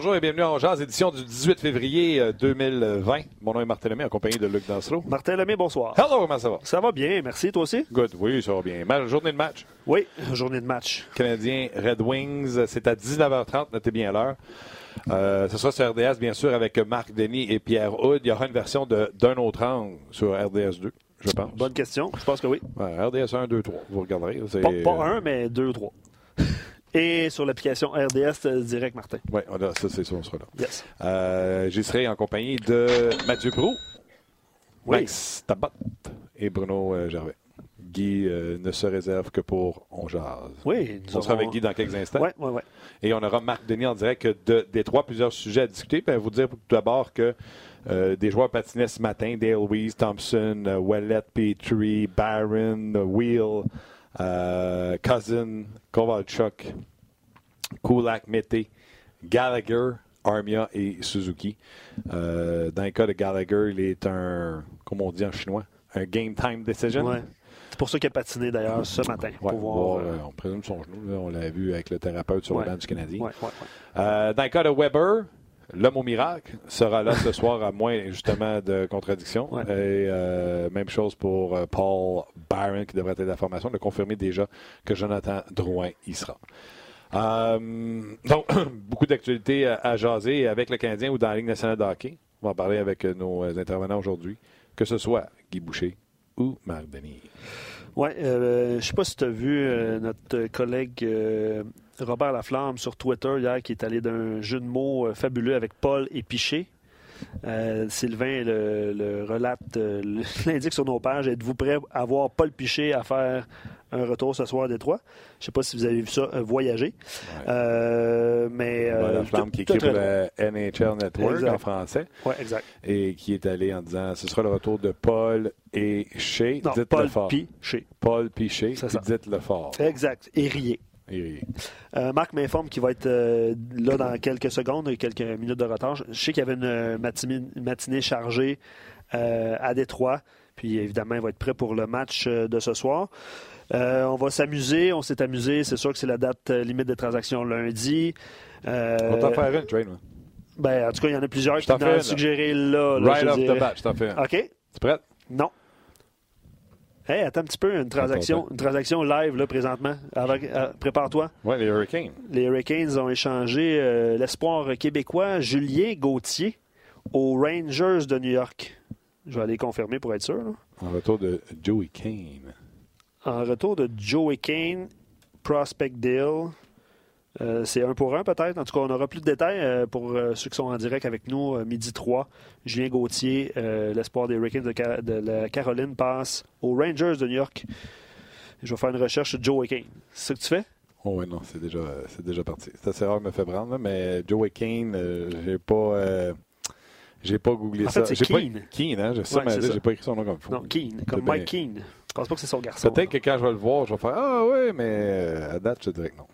Bonjour et bienvenue en Jazz, édition du 18 février 2020. Euh, Mon nom est Martin Lemay, en compagnie de Luc Dansereau. Martin Lemay, bonsoir. Hello, comment ça va? Ça va bien, merci. Toi aussi? Good, oui, ça va bien. journée de match? Oui, journée de match. Canadien Red Wings, c'est à 19h30, notez bien l'heure. Euh, ce sera sur RDS, bien sûr, avec Marc Denis et Pierre Houd. Il y aura une version d'un autre angle sur RDS 2, je pense. Bonne question, je pense que oui. RDS 1, 2, 3, vous regarderez. Pas, pas un, mais deux, trois. Et sur l'application RDS euh, Direct Martin. Oui, ça c'est sûr, on sera là. Yes. Euh, J'y serai en compagnie de Mathieu Prou, Max Tabat et Bruno euh, Gervais. Guy ne se réserve que pour On Jazz. Oui, on sera avec Guy dans quelques instants. Oui, oui, oui. Et on aura Marc Denis en direct de, des trois, plusieurs sujets à discuter. Puis, vous dire tout d'abord que des joueurs patinaient ce matin, Dale Weiss, Thompson, Wallet, Petrie, Barron, Wheel, euh, Cousin, Kovalchuk, Kulak, Mété, Gallagher, Armia et Suzuki. Euh, dans le cas de Gallagher, il est un, comme on dit en chinois, un game time decision. C'est pour ça qu'il a patiné d'ailleurs ce matin. pour euh, on présume son genou. on l'a vu avec le thérapeute sur le banc du Canadien. dans le cas de Weber, L'homme au miracle sera là ce soir à moins justement de contradictions. Et euh, même chose pour euh, Paul Byron qui devrait être la formation, de confirmer déjà que Jonathan Drouin y sera. Euh, donc, beaucoup d'actualités à, jaser avec le Canadien ou dans la Ligue nationale de hockey. On va en parler avec nos intervenants aujourd'hui, que ce soit Guy Boucher ou Marc Denis. Oui, je ne sais pas si tu as vu notre collègue Robert Laflamme sur Twitter hier qui est allé d'un jeu de mots euh, fabuleux avec Paul et Piché. Euh, Sylvain le, relate, euh, l'indique sur nos pages. Êtes-vous prêt à voir Paul Piché à faire un retour ce soir à Détroit? Je ne sais pas si vous avez vu ça voyager. mais, la flamme qui écrit pour le NHL Network en français. Oui, exact. Et qui est allé en disant ce sera le retour de Paul et Shea. Non, Paul Piché. Paul Piché. Dites-le fort. Exact. Et riez. Euh, Marc m'informe qu'il va être euh, là dans quelques secondes, quelques minutes de retard. Je sais qu'il y avait une matinée, chargée euh, à Détroit. Puis évidemment, il va être prêt pour le match de ce soir. on va s'amuser. On s'est amusé. C'est sûr que c'est la date limite de transaction lundi. on va t'en faire une, Train. Ben, en tout cas, il y en a plusieurs qui m'ont suggéré là. là right off the bat, je t'en fais OK. Tu prêt? Non. Hey, attends un petit peu, une transaction, une transaction live là, présentement. Euh, prépare-toi. Oui, les Hurricanes. Les Hurricanes ont échangé euh, l'espoir québécois Julien Gauthier aux Rangers de New York. Je vais aller confirmer pour être sûr. En retour de Joey Kane. En retour de Joey Kane, Prospect Deal. Euh, c'est un pour un peut-être. En tout cas, on aura plus de détails euh, pour euh, ceux qui sont en direct avec nous. midi 3, Julien Gauthier, l'espoir des Hurricanes de, la Caroline, passe aux Rangers de New York. Je vais faire une recherche sur Joe Kane. C'est ce que tu fais? Oh oui, non, c'est déjà, c'est déjà parti. C'est assez rare me fait prendre, mais Joe Kane, j'ai pas... j'ai pas googlé en ça. Fait, c'est Keen. Pas... Keen, hein? Je sais, mais j'ai pas écrit son nom comme fou. Non, Keen, comme Mike Keen. Je pense pas que c'est son garçon. Peut-être que quand je vais le voir, je vais faire Ah oui, mais à date, je dirais que non.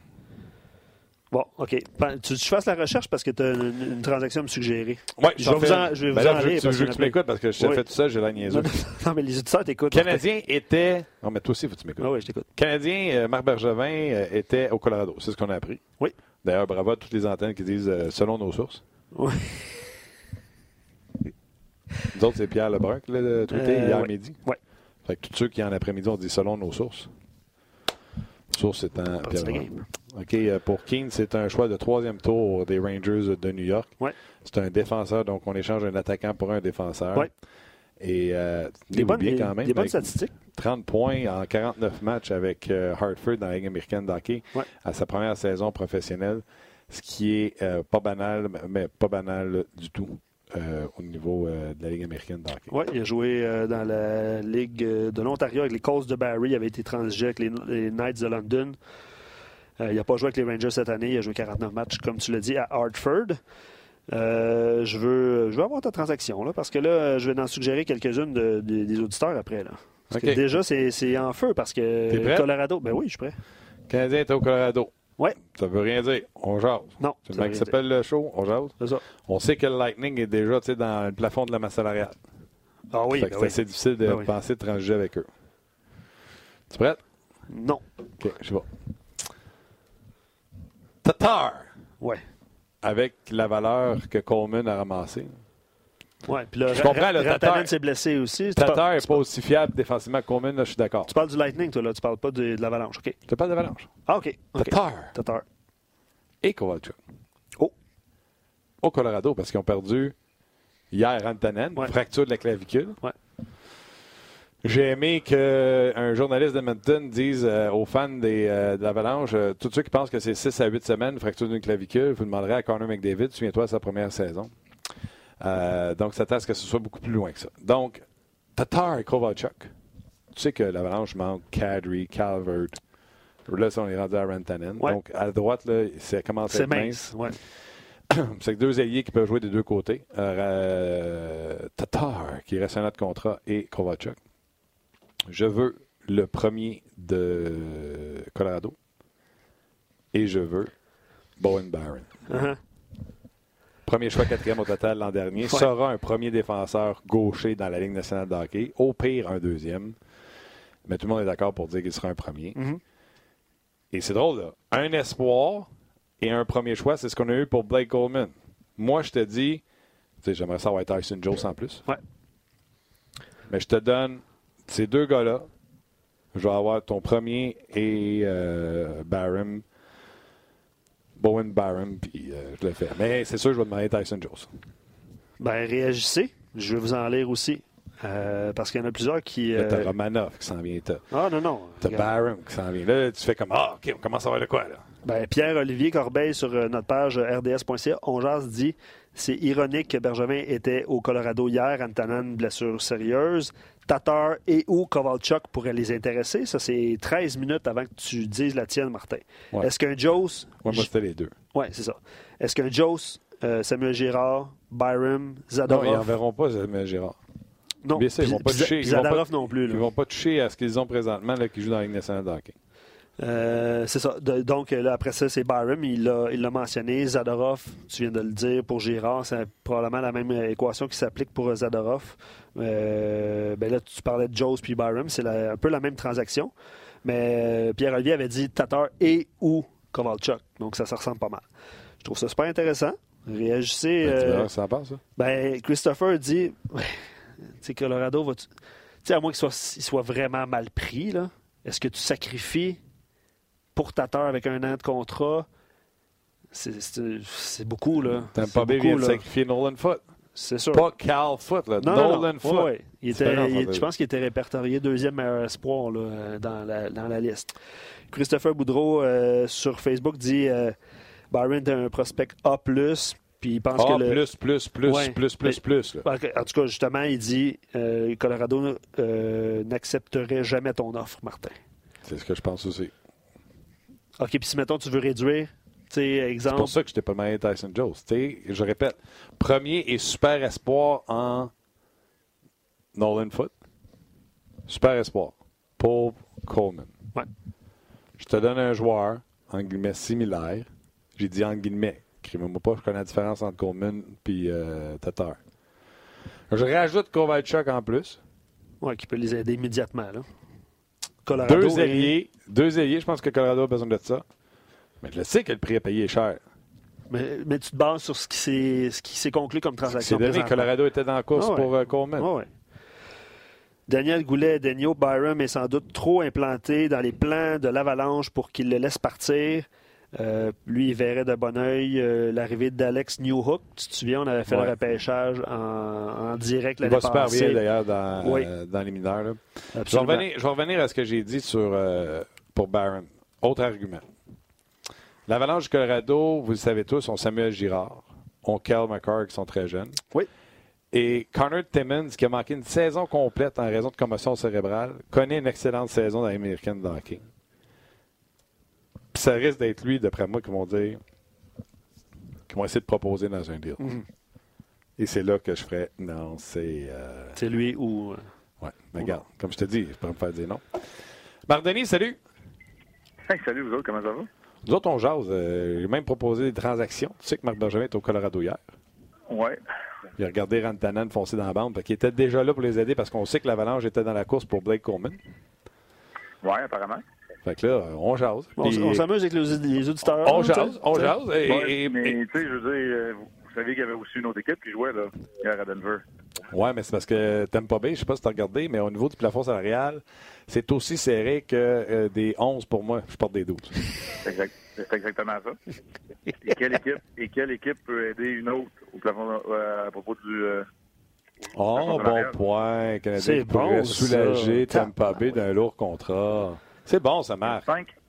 Bon, OK. Ben, tu, tu fasses la recherche parce que tu as une, transaction à me suggérer? Oui, je vais vous en, je vais ben vous en aller. Tu veux que tu m'écoutes parce que je t'ai fait tout ça, j'ai la niaiseuse. Non, mais les auditeurs t'écoutent. Canadien était. Non, mais toi aussi, faut que tu m'écoutes. Ah oui, je t'écoute. Canadien, euh, Marc Bergevin euh, était au Colorado. C'est ce qu'on a appris. Oui. D'ailleurs, bravo à toutes les antennes qui disent euh, selon nos sources. Oui. Nous autres, c'est Pierre Lebrun qui l'a tweeté hier midi. Oui. Fait que tous ceux qui en après-midi ont dit selon nos sources. Source étant Pierre Lebrun. OK, euh, pour Keane, c'est un choix de troisième tour des Rangers de New York. Ouais. C'est un défenseur, donc on échange un attaquant pour un défenseur. Ouais. Et euh, des bonnes, bien quand même. Des bonnes statistiques. 30 points en 49 matchs avec euh, Hartford dans la Ligue américaine d'hockey à sa première saison professionnelle, ce qui est euh, pas banal, mais pas banal du tout. Au niveau de la Ligue américaine d'hockey. Oui, il a joué dans la Ligue de l'Ontario avec les Colts de Barrie. Il avait été transigé avec les Knights de London. Euh, il n'a pas joué avec les Rangers cette année. Il a joué 49 matchs, comme tu l'as dit, à Hartford. Euh, je, veux, je veux avoir ta transaction, là, parce que là, je vais en suggérer quelques-unes des auditeurs après. Là. Parce que déjà, c'est en feu, parce que Colorado... Ben oui, je suis prêt. Canadien est au Colorado. Oui. Ça veut rien dire. On jase. Non. C'est le mec qui s'appelle le show. On jase. C'est ça. On sait que le Lightning est déjà dans le plafond de la masse salariale. Ah oui. Ben c'est assez difficile de ben penser de transiger avec eux. Tu prêt? Non. OK, je vais. Tatar. Ouais. avec la valeur que Coleman a ramassée. Ouais, puis là, je comprends, le Tatar s'est blessé aussi. Tatar n'est pas aussi fiable défensivement que Coleman, là, je suis d'accord. Tu parles du Lightning, toi, là. Tu parles pas de, l'Avalanche, OK? Tu parles de l'Avalanche. Ah, OK. Tatar. Tatar. Et Kovalchuk. Oh. Au Colorado, parce qu'ils ont perdu hier Antonen, fracture de la clavicule. Ouais. J'ai aimé qu'un journaliste de Edmonton dise euh, aux fans des, euh, de l'Avalanche, euh, tous ceux qui pensent que c'est 6 à 8 semaines, fracture d'une clavicule, vous demanderez à Connor McDavid, souviens-toi, sa première saison. Donc, ça à ce que ce soit beaucoup plus loin que ça. Donc, Tatar et Kovalchuk. Tu sais que l'Avalanche manque Kadri, Calvert. Là, on est rendu à Rantanen. Donc, à droite, là, ça commence à être mince. c'est deux alliés qui peuvent jouer des deux côtés. Tatar, qui reste un autre contrat, et Kovalchuk je veux le premier de Colorado et je veux Bowen Barron. Uh-huh. Premier choix quatrième au total l'an dernier. Sera un premier défenseur gaucher dans la Ligue nationale de hockey. Au pire, un deuxième. Mais tout le monde est d'accord pour dire qu'il sera un premier. Mm-hmm. Et c'est drôle, là. Un espoir et un premier choix, c'est ce qu'on a eu pour Blake Coleman. Moi, je te dis, j'aimerais savoir Tyson Jones en plus. Ouais. Mais je te donne ces deux gars-là, je vais avoir ton premier et euh, Barham, Bowen Barham, puis euh, je le fais. Mais c'est sûr, je vais demander Tyson Jones. Ben, réagissez. Je vais vous en lire aussi. Euh, parce qu'il y en a plusieurs qui. Euh... T'as Romanov qui s'en vient. Ah, non, non. T'as Barham qui s'en vient. Là, tu fais comme Ah, OK, on commence à voir de quoi, là. Ben, Pierre-Olivier Corbeil sur notre page rds.ca, on jase dit c'est ironique que Bergevin était au Colorado hier, Antanan, blessure sérieuse. Tatar et ou Kovalchuk pourraient les intéresser. Ça, c'est 13 minutes avant que tu dises la tienne, Martin. Est-ce qu'un Joes. moi, c'était les deux. Oui, c'est ça. Est-ce qu'un Joes, euh, Samuel Girard, Byram, Zadorov? Non, ils n'enverront pas Samuel Girard. Non, ils vont pas toucher. Zadorov non plus. Ils ne vont pas toucher à ce qu'ils ont présentement, là, qui jouent dans la Ligue nationale de hockey. Euh, c'est ça. donc, là, après ça, c'est Byram. Il l'a mentionné. Zadorov, tu viens de le dire pour Girard. C'est probablement la même équation qui s'applique pour Zadorov. Euh, ben là, tu parlais de Jones puis Byram. C'est un peu la même transaction. Mais euh, Pierre-Olivier avait dit Tatar et ou Kovalchuk. Donc, ça, ça ressemble pas mal. Je trouve ça super intéressant. Réagissez. Ben, ça passe, ça? Ben, Christopher dit tu sais, Colorado va. Tu sais, à moins qu'il soit, soit vraiment mal pris, là. Est-ce que tu sacrifies pour Tatar avec un an de contrat, c'est beaucoup, là. T'aimes pas bien de sacrifier Nolan Foot. C'est sûr. Pas Cal Foot, là. Nolan Foot. je pense qu'il était répertorié deuxième meilleur espoir là, dans, la, dans, la, liste. Christopher Boudreau euh, sur Facebook dit euh, Byron est un prospect A, puis il pense que le... plus, plus, plus, plus, plus, plus. En tout cas, justement, il dit euh, Colorado euh, n'accepterait jamais ton offre, Martin. C'est ce que je pense aussi. OK, puis si, mettons, tu veux réduire, exemple... C'est pour ça que je t'ai pas mal Tyson Jones. je répète, premier et super espoir en Nolan Foot. Super espoir. Paul Coleman. Ouais. Je te donne un joueur, en guillemets, similaire. J'ai dit en guillemets. Écrivez-moi pas, je connais la différence entre Coleman et euh, Tatar. Je rajoute Kovalchuk en plus. Oui, qui peut les aider immédiatement. Là deux ailiers, deux ailiers, je pense que Colorado a besoin de ça. Mais je le sais que le prix à payer est cher. Mais, mais, tu te bases sur ce qui s'est conclu comme transaction. C'est donné Colorado était dans la course ah pour euh, Coleman. Ah Daniel Goulet, Daniel Byram est sans doute trop implanté dans les plans de l'Avalanche pour qu'il le laisse partir. Euh, lui, il verrait de bon oeil euh, l'arrivée d'Alex Newhook. Tu te souviens, on avait fait le repêchage en, direct l'année passée. Il va super bien d'ailleurs dans, euh, dans, les mineurs. Je vais, revenir, à ce que j'ai dit sur, pour Barron. Autre argument. L'Avalanche du Colorado, vous le savez tous, ont Samuel Girard, ont Kel McCarr qui sont très jeunes. Oui. Et Connor Timmons, qui a manqué une saison complète en raison de commotion cérébrale, connaît une excellente saison dans l'américaine de hockey ça risque d'être lui, d'après moi, qui vont dire, qui vont essayer de proposer dans un deal. Mhm. Et c'est là que je ferais, non, c'est. Euh, c'est lui ou. Euh, oui, mais regarde, comme je te dis, je pourrais me faire dire non. Marc Denis, salut. Hey, salut, vous autres, comment ça va? Nous autres, on jase. Euh, j'ai même proposé des transactions. Tu sais que Marc Benjamin est au Colorado hier. Oui. Il a regardé Rantanen foncer dans la bande, qui était déjà là pour les aider parce qu'on sait que l'Avalanche était dans la course pour Blake Coleman. Oui, apparemment. Fait que là, on jase. On, s'amuse avec les, auditeurs. On jase, on jase. Et, mais tu sais, je veux dire, euh, vous savez qu'il y avait aussi une autre équipe qui jouait là, hier à Denver. Oui, mais c'est parce que t'aimes pas bien, je sais pas si tu as regardé, mais au niveau du plafond salarial, c'est aussi serré que euh, des 11 pour moi. Je porte des 12. C'est exactement ça. Et quelle, équipe, et quelle équipe peut aider une autre au plafond euh, à propos du. Euh, oh, bon point. Canadien pourrait bon, soulager Tampa Bay d'un lourd contrat. C'est bon, ça marche.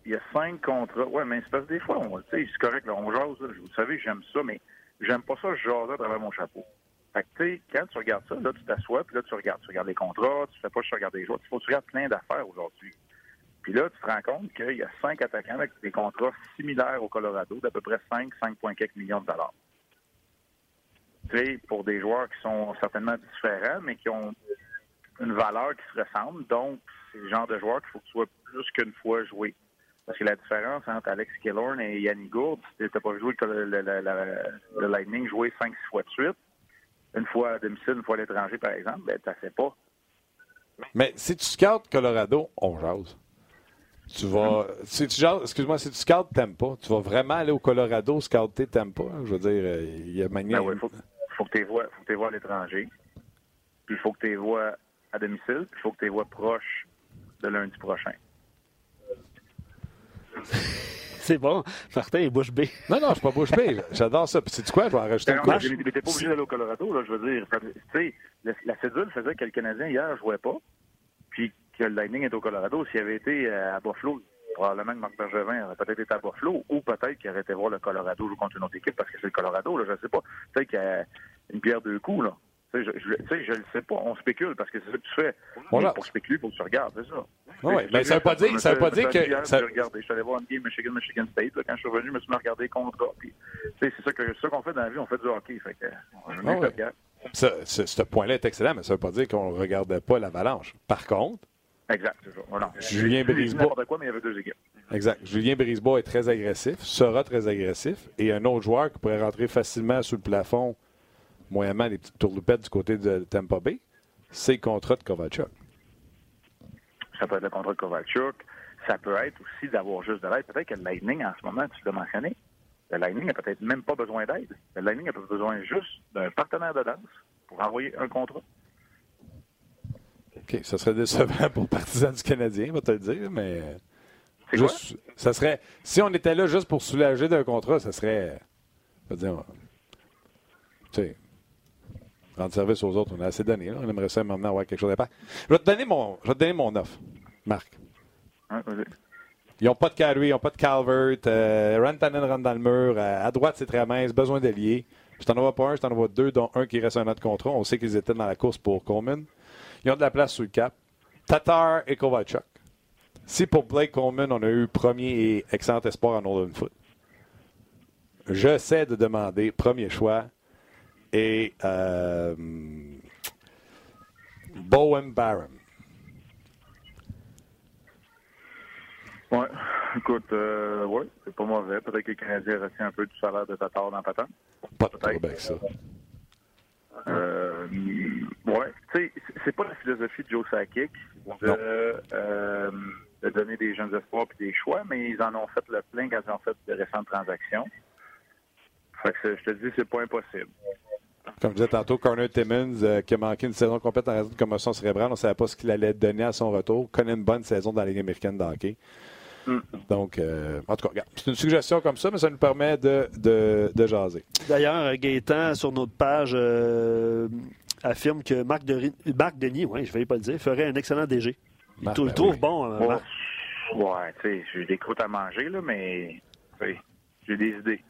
Il y a cinq contrats. Oui, mais c'est parce que des fois, c'est correct, là, on jase. vous savez, j'aime ça, mais j'aime pas ça, je jase à travers mon chapeau. Fait que, tu sais, quand tu regardes ça, là, tu t'assois, puis là, tu regardes. Tu regardes les contrats, tu fais pas juste regarder les joueurs. Que tu regardes plein d'affaires aujourd'hui. Puis là, tu te rends compte qu'il y a cinq attaquants avec des contrats similaires au Colorado d'à peu près 5, 5,4 millions de dollars. Tu sais, pour des joueurs qui sont certainement différents, mais qui ont une valeur qui se ressemble. Donc, c'est le genre de joueur qu'il faut que tu sois plus qu'une fois joué. Parce que la différence entre Alex Killorn et Yanni Gourde, si tu pas vu le, le, le, Lightning jouer 5-6 fois de suite, une fois à domicile, une fois à l'étranger, par exemple, ben, tu sais pas. Mais si tu scoutes Colorado, on jase. Tu vas. Si tu excuse-moi, si tu scoutes pas, tu vas vraiment aller au Colorado scouter pas. Je veux dire, euh, il y a manière. Ben faut, faut, que tu les vois, à l'étranger. Puis il faut que tu les vois à domicile. Puis il faut que tu les vois proches de lundi prochain. C'est bon. Martin est bouche bée. Non, non, je suis pas bouche bée. J'adore ça. Puis c'est quoi? Je vais en rajouter une couche. Tu n'étais pas obligé d'aller au Colorado, là, je veux dire. Tu sais, la cédule faisait que le Canadien, hier, ne jouait pas. Puis que le Lightning est au Colorado. S'il avait été à Buffalo, probablement que Marc Bergevin aurait peut-être été à Buffalo ou peut-être qu'il aurait été voir le Colorado jouer contre une autre équipe parce que c'est le Colorado, là, je ne sais pas. Peut-être qu'il y a une pierre deux coups, là. Tu sais, je ne le sais pas. On spécule parce que c'est ça que tu fais. Pour spéculer, il faut que tu regardes, c'est ça. Oui, mais ça ne veut pas dire, ça veut pas dire que. Ça... Je suis allé voir une game Michigan, Michigan State. quand je suis revenu, je me suis regarder contre. C'est ça qu'on fait dans la vie, on fait du hockey. Fait que, ah ce, point-là est excellent, mais ça ne veut pas dire qu'on ne regardait pas l'avalanche. Par contre. Exact, toujours. Julien Brisebois. quoi, mais il y avait deux équipes. Exact. Julien Brisebois est très agressif, sera très agressif, et un autre joueur qui pourrait rentrer facilement sous le plafond, moyennement des petites tourloupettes du côté de Tampa Bay, c'est le contrat de Kovalchuk. Ça peut être le contrat de Kovalchuk. Ça peut être aussi d'avoir juste de l'aide. Peut-être que le Lightning, en ce moment, tu l'as mentionné, le Lightning n'a peut-être même pas besoin d'aide. Le Lightning a besoin juste d'un partenaire de danse pour envoyer un contrat. OK, ça serait décevant pour partisans du Canadien, va te le dire, mais. Juste, ça serait. Si on était là juste pour soulager d'un contrat, ça serait. Je dire. Tu sais. Rendre service aux autres, on a assez donné. On aimerait ça maintenant avoir quelque chose à faire. Je vais te donner mon, je vais te donner mon offre, Marc. ils n'ont pas de Carey, ils n'ont pas de Calvert. Euh, Rantanen rentre dans le mur. À, droite, c'est très mince. Besoin d'alliés. Je t'en envoie pas un, je t'en envoie deux, dont un qui reste un autre contrat. On sait qu'ils étaient dans la course pour Coleman. Ils ont de la place sous le cap. Tatar et Kovalchuk. Si pour Blake Coleman, on a eu premier et excellent espoir en Northern Foot, je sais de demander premier choix et euh, Bowen Barron. Oui, écoute, euh, ouais, c'est pas mauvais. Peut-être que les Canadiens retient un peu du salaire de Tatar dans Patent. Pas de problème avec ça. Euh, ouais, tu sais, c'est pas la philosophie de Joe Sakic de, euh, de, donner des jeunes espoirs et des choix, mais ils en ont fait le plein quand ils ont fait de récentes transactions. Fait que je te dis, c'est pas impossible. Comme je disais tantôt, Corner Timmons, euh, qui a manqué une saison complète en raison de commotion cérébrale, on ne savait pas ce qu'il allait donner à son retour. Connaît une bonne saison dans la Ligue américaine de hockey. Mm. Donc, euh, en tout cas, c'est une suggestion comme ça, mais ça nous permet de, de, jaser. D'ailleurs, Gaétan, sur notre page, euh, affirme que Marc, Marc Denis, ouais, je ne vais pas le dire, ferait un excellent DG. Il, le ben trouve bon, euh, Marc. Ouais, tu sais, j'ai des croûtes à manger, là, mais j'ai des idées.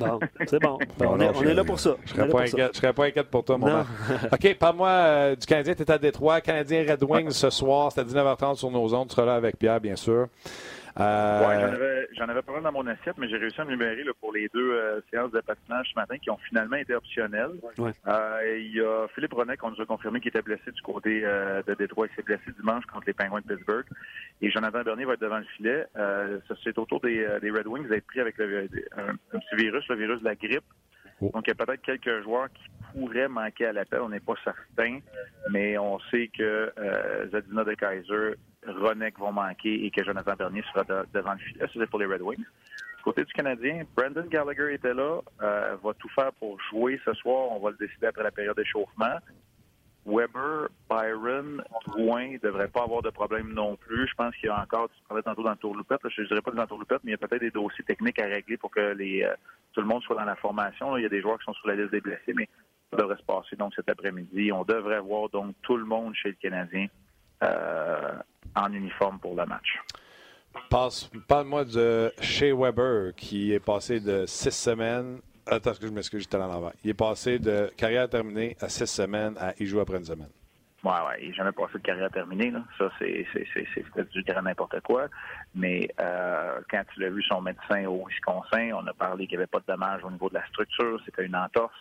Non, c'est bon. on, est, là pour ça. Je ne serais, pas inquiète pour toi, mon OK, parle-moi du Canadien. Tu es à Détroit. Canadien Red Wings ce soir. C'est à 19h30 sur nos ondes. Tu seras là avec Pierre, bien sûr. Euh... j'en avais, pas mal dans mon assiette, mais j'ai réussi à me libérer pour les deux euh, séances de patinage ce matin qui ont finalement été optionnelles. Euh, il y a Philippe Renet qu'on nous a confirmé qu'il était blessé du côté de Détroit. Il s'est blessé dimanche contre les Penguins de Pittsburgh. Et Jonathan Bernier va être devant le filet. c'est autour des, Red Wings d'être pris avec le, un, petit virus, le virus de la grippe. Oh. Donc, il y a peut-être quelques joueurs qui pourraient manquer à l'appel. On n'est pas certain, mais on sait que Zadina de Kaiser Ronek vont manquer et que Jonathan Bernier sera devant le filet. C'est pour les Red Wings. Du côté du Canadien, Brandon Gallagher était là, euh, va tout faire pour jouer ce soir. On va le décider après la période d'échauffement. Weber, Byron, Drouin ne devraient pas avoir de problème non plus. Je pense qu'il y a encore, tu parlais tantôt dans le tour loupette, je ne dirais pas dans le tour loupette, mais il y a peut-être des dossiers techniques à régler pour que euh, tout le monde soit dans la formation. Il y a des joueurs qui sont sur la liste des blessés, mais ça devrait se passer donc cet après-midi. On devrait voir donc tout le monde chez le Canadien euh, en uniforme pour le match. Parle-moi de Shea Weber qui est passé de six semaines Attends, que je m'excuse, j'étais à l'envers. Il est passé de carrière terminée à six semaines à y joue après une semaine. Oui, oui, il n'est jamais passé de carrière terminée. Là. Ça, c'est du grand n'importe quoi. Mais euh, quand tu l'as vu son médecin au Wisconsin, on a parlé qu'il n'y avait pas de dommages au niveau de la structure. C'était une entorse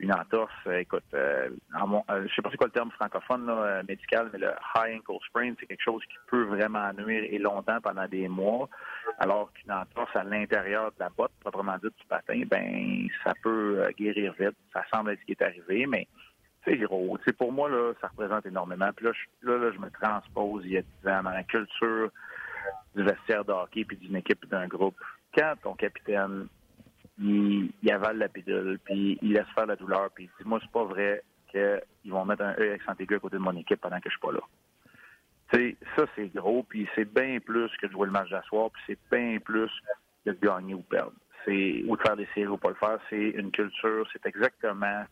une entorse, euh, écoute, euh, euh, je sais pas c'est quoi le terme francophone là, médical, mais le high ankle sprain, c'est quelque chose qui peut vraiment nuire et longtemps pendant des mois, alors qu'une entorse à l'intérieur de la botte, proprement dit du patin, ben ça peut guérir vite. Ça semble être ce qui est arrivé, mais c'est gros. Pour moi là, ça représente énormément. Puis là, je, là, je me transpose il y a 10 ans dans la culture du vestiaire de hockey puis d'une équipe d'un groupe. Quand ton capitaine il, avale la pilule, puis il laisse faire la douleur, puis il dit Moi, c'est pas vrai qu'ils vont mettre un E accent aigu à côté de mon équipe pendant que je suis pas là. sais, ça, c'est gros, puis c'est bien plus que de jouer le match d'asseoir, puis c'est bien plus que de gagner ou perdre. C'est ou de faire des séries ou pas le faire, c'est une culture, c'est exactement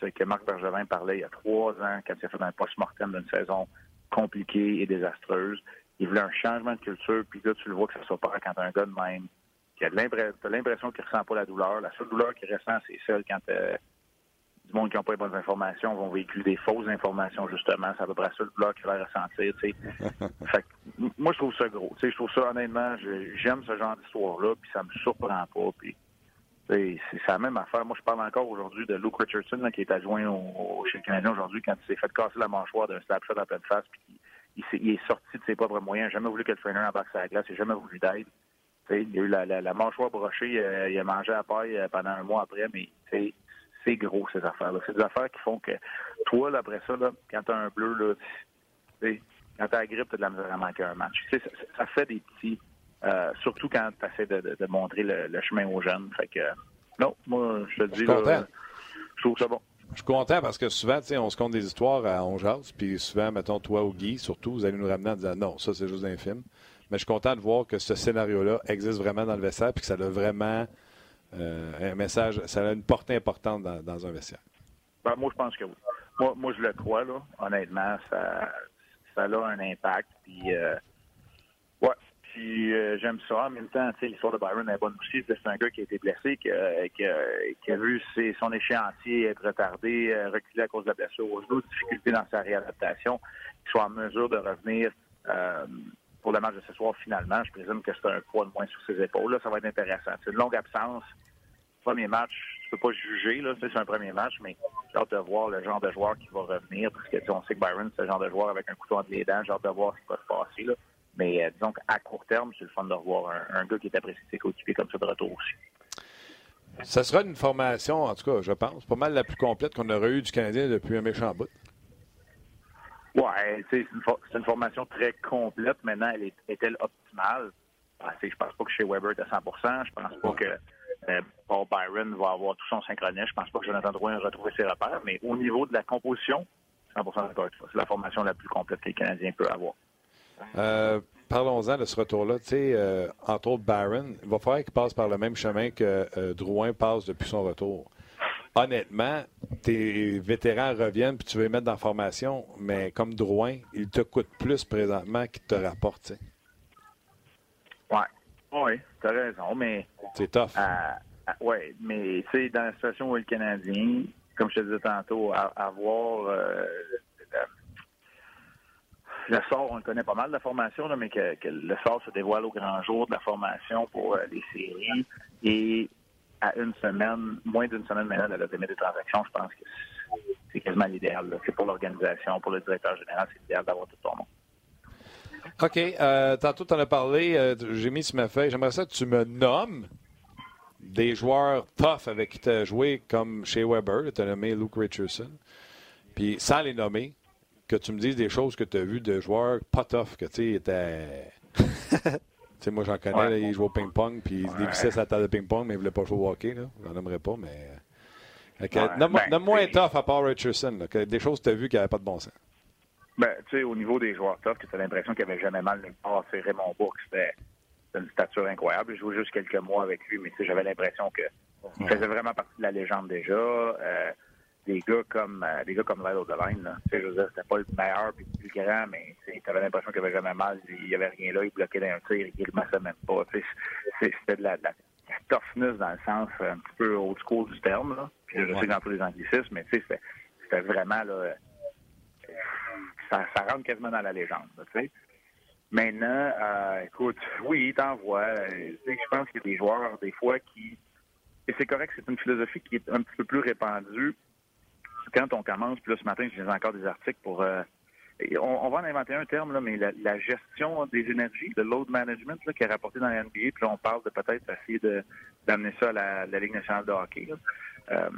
ce que Marc Bergevin parlait il y a trois ans quand il a fait un post-mortem d'une saison compliquée et désastreuse. Il voulait un changement de culture, puis là, tu le vois que ça s'opère quand un gars de même tu as l'impression qu'il ne ressent pas la douleur. La seule douleur qu'il ressent, c'est celle quand euh, du monde qui n'a pas les bonnes informations vont véhiculer des fausses informations, justement. C'est à peu près la seule douleur qu'il va ressentir. fait moi, je trouve ça gros. je trouve ça, honnêtement, j'aime ce genre d'histoire-là, puis ça me surprend pas. Puis, c'est la même affaire. Moi, je parle encore aujourd'hui de Luke Richardson, qui est adjoint au, chez le Canadien aujourd'hui, quand il s'est fait casser la mâchoire d'un slap shot à pleine face, puis il, est, sorti de ses propres moyens. Il n'a jamais voulu que le trainer embarque sa glace. Il n'a jamais voulu d'aide il y a eu la, la, mâchoire brochée, euh, il a mangé à paille euh, pendant un mois après, mais c'est gros ces affaires-là. C'est des affaires qui font que toi, après ça, là, quand tu as un bleu, là, quand tu as la grippe, tu as de la misère à manquer un match. Ça, ça, fait des petits, euh, surtout quand tu essaies de, de, montrer le, chemin aux jeunes. Fait que, non, moi, je te dis, je trouve ça bon. Je suis content parce que souvent, on se compte des histoires à Ongeas, puis souvent, mettons, toi ou Guy, surtout, vous allez nous ramener en disant non, ça, c'est juste un film. Mais je suis content de voir que ce scénario-là existe vraiment dans le vestiaire et que ça a vraiment euh, un message, ça a une portée importante dans, un vestiaire. Ben, moi, je pense que oui. Moi, moi, je le crois, là. Honnêtement, ça, ça a un impact. Puis, euh, ouais. Puis, euh, j'aime ça. En même temps, l'histoire de Byron est bonne aussi. C'est un gars qui a été blessé, qui, qui, a vu son échéancier être retardé, reculé à cause de la blessure au genou, difficulté dans sa réadaptation, qu'il soit en mesure de revenir pour le match de ce soir, finalement. Je présume que c'est un poids de moins sur ses épaules. Là, ça va être intéressant. C'est une longue absence. Premier match, tu peux pas juger, là, c'est un premier match, mais j'ai hâte de voir le genre de joueur qui va revenir, parce que on sait que Byron, c'est le genre de joueur avec un couteau entre les dents. J'ai hâte de voir ce qui va se passer. Là. Mais euh, disons qu'à court terme, c'est le fun de revoir un, gars qui est apprécié ses coéquipiers comme ça de retour aussi. Ça sera une formation, en tout cas, je pense, pas mal la plus complète qu'on aurait eue du Canadien depuis un méchant bout. Oui, c'est une, formation très complète. Maintenant, elle est-elle optimale? Je ah, je pense pas que chez Weber est à 100% Je pense pas que euh, Paul Byron va avoir tout son synchronisme. Je pense pas que Jonathan Drouin va retrouver ses repères. Mais au niveau de la composition, 100 d'accord C'est la formation la plus complète que les Canadiens peuvent avoir. Euh, parlons-en de ce retour-là. Tu sais, euh, entre autres, Byron, il va falloir qu'il passe par le même chemin que Drouin passe depuis son retour honnêtement, tes vétérans reviennent puis tu veux les mettre dans la formation, mais comme Drouin, il te coûte plus présentement qu'il te rapporte. Oui, oui, tu as raison, mais. C'est tough. Euh, euh, oui, mais tu sais, dans la situation où le Canadien, comme je te disais tantôt, avoir. Euh, le sort, on le connaît pas mal de la formation, mais que, le sort se dévoile au grand jour de la formation pour les séries. Et à une semaine, moins d'une semaine maintenant de la limite des transactions, je pense que c'est quasiment l'idéal. C'est pour l'organisation, pour le directeur général, c'est l'idéal d'avoir tout ton monde. OK. Euh, tantôt, tu en as parlé. Euh, j'ai mis sur ma feuille. J'aimerais ça que tu me nommes des joueurs tough avec qui tu as joué, comme chez Weber. Tu as nommé Luke Richardson. Puis sans les nommer, que tu me dises des choses que tu as vues de joueurs pas tough, que tu sais, étaient. tu sais, moi, j'en connais, là, ils jouent au ping-pong, puis ils se dévissaient sa table de ping-pong, mais ils ne voulaient pas jouer au hockey. J'en aimerais pas, mais. Okay. Ouais, ben, moins tough à part Richardson, là, que des choses que tu as vues qui n'avaient pas de bon sens. Ben, tu sais, au niveau des joueurs tough, tu as l'impression qu'il avait jamais mal nulle part. C'est Raymond Bourque, c'était une stature incroyable. J'ai joué juste quelques mois avec lui, mais j'avais l'impression qu'il faisait vraiment partie de la légende déjà. Euh, des gars comme euh, des gars comme Lyle dire, c'était pas le meilleur puis le plus grand, mais tu avais l'impression qu'il avait jamais mal. Il y avait rien là, il bloquait d'un tir, il ne le même pas. C'était de la, de la, toughness dans le sens un petit peu old school du terme, là. Puis je sais dans tous les anglicismes, mais tu sais, c'était vraiment là ça, ça rentre quasiment dans la légende. Tu sais. Maintenant, euh, écoute, oui, il t'envoie. Euh, je pense qu'il y a des joueurs, des fois, qui. Et c'est correct, c'est une philosophie qui est un petit peu plus répandue. Quand on commence, puis là, ce matin, lisais encore des articles pour. Euh, on, va en inventer un terme, là, mais la, gestion des énergies, le load management, là, qui est rapporté dans la NBA, puis là, on parle de peut-être essayer d'amener ça à la, Ligue nationale de hockey. Là.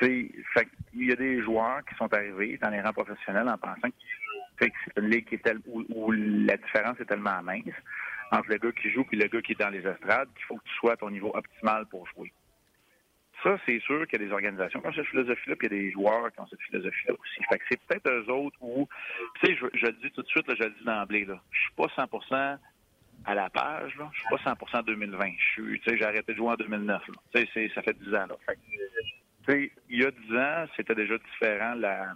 il y a des joueurs qui sont arrivés dans les rangs professionnels en pensant que c'est une ligue qui est où, la différence est tellement mince entre le gars qui joue et le gars qui est dans les estrades qu'il faut que tu sois à ton niveau optimal pour jouer. Ça, c'est sûr qu'il y a des organisations qui ont cette philosophie-là, puis il y a des joueurs qui ont cette philosophie-là aussi. Fait que c'est peut-être eux autres où, tu sais, je, le dis tout de suite, là, je le dis d'emblée, là, je suis pas 100% à la page, là. Je suis pas 100 2020. Je suis, tu sais, j'ai arrêté de jouer en 2009, Tu ça fait 10 ans, là. Il y a 10 ans, c'était déjà différent, la,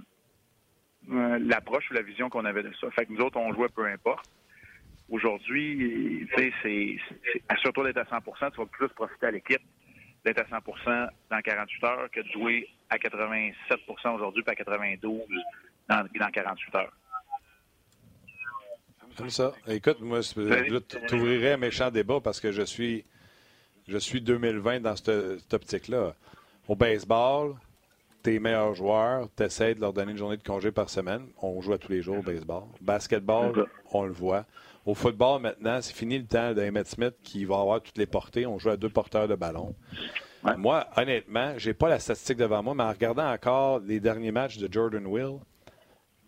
euh, l'approche ou la vision qu'on avait de ça. Fait que nous autres, on jouait peu importe. Aujourd'hui, tu sais, c'est, assure-toi d'être à 100% tu vas plus profiter à l'équipe d'être à 100% dans 48 heures que de jouer à 87% aujourd'hui puis à 92 dans, dans 48 heures. Comme ça. Écoute, moi, je t'ouvrirais un méchant débat parce que je suis je suis 2020 dans cette, cette optique-là. Au baseball, tes meilleurs joueurs, tu essaies de leur donner une journée de congé par semaine. On joue à tous les jours au baseball. Basketball, on le voit. Au football, maintenant, c'est fini le temps d'Emmett Smith qui va avoir toutes les portées. On joue à deux porteurs de ballon. Moi, honnêtement, j'ai pas la statistique devant moi, mais en regardant encore les derniers matchs de Jordan Will,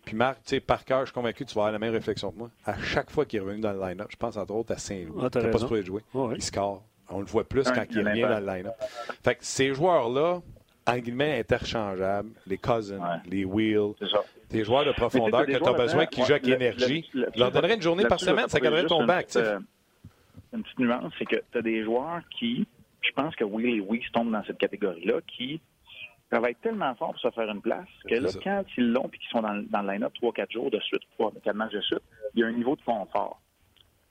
puis Marc, tu sais, par cœur, je suis convaincu que tu vas avoir la même réflexion que moi. À chaque fois qu'il est revenu dans le line-up, je pense entre autres à Saint-Louis, ah, pas supposé jouer. Il score. On le voit plus quand il revient dans le line-up. Fait que ces joueurs-là, en guillemets, interchangeables, les Cousins, les Wheels, des joueurs de profondeur que tu as besoin qui jouent avec énergie. Tu leur donnerais une journée par semaine, ça garderait ton banc actif. Euh, une petite nuance, c'est que tu as des joueurs qui, je pense que Will et Weeks tombent dans cette catégorie-là, qui travaillent tellement fort pour se faire une place que là, quand ils l'ont et qu'ils sont dans, le line-up 3-4 jours de suite, 3-4 matchs de suite, il y a un niveau de confort.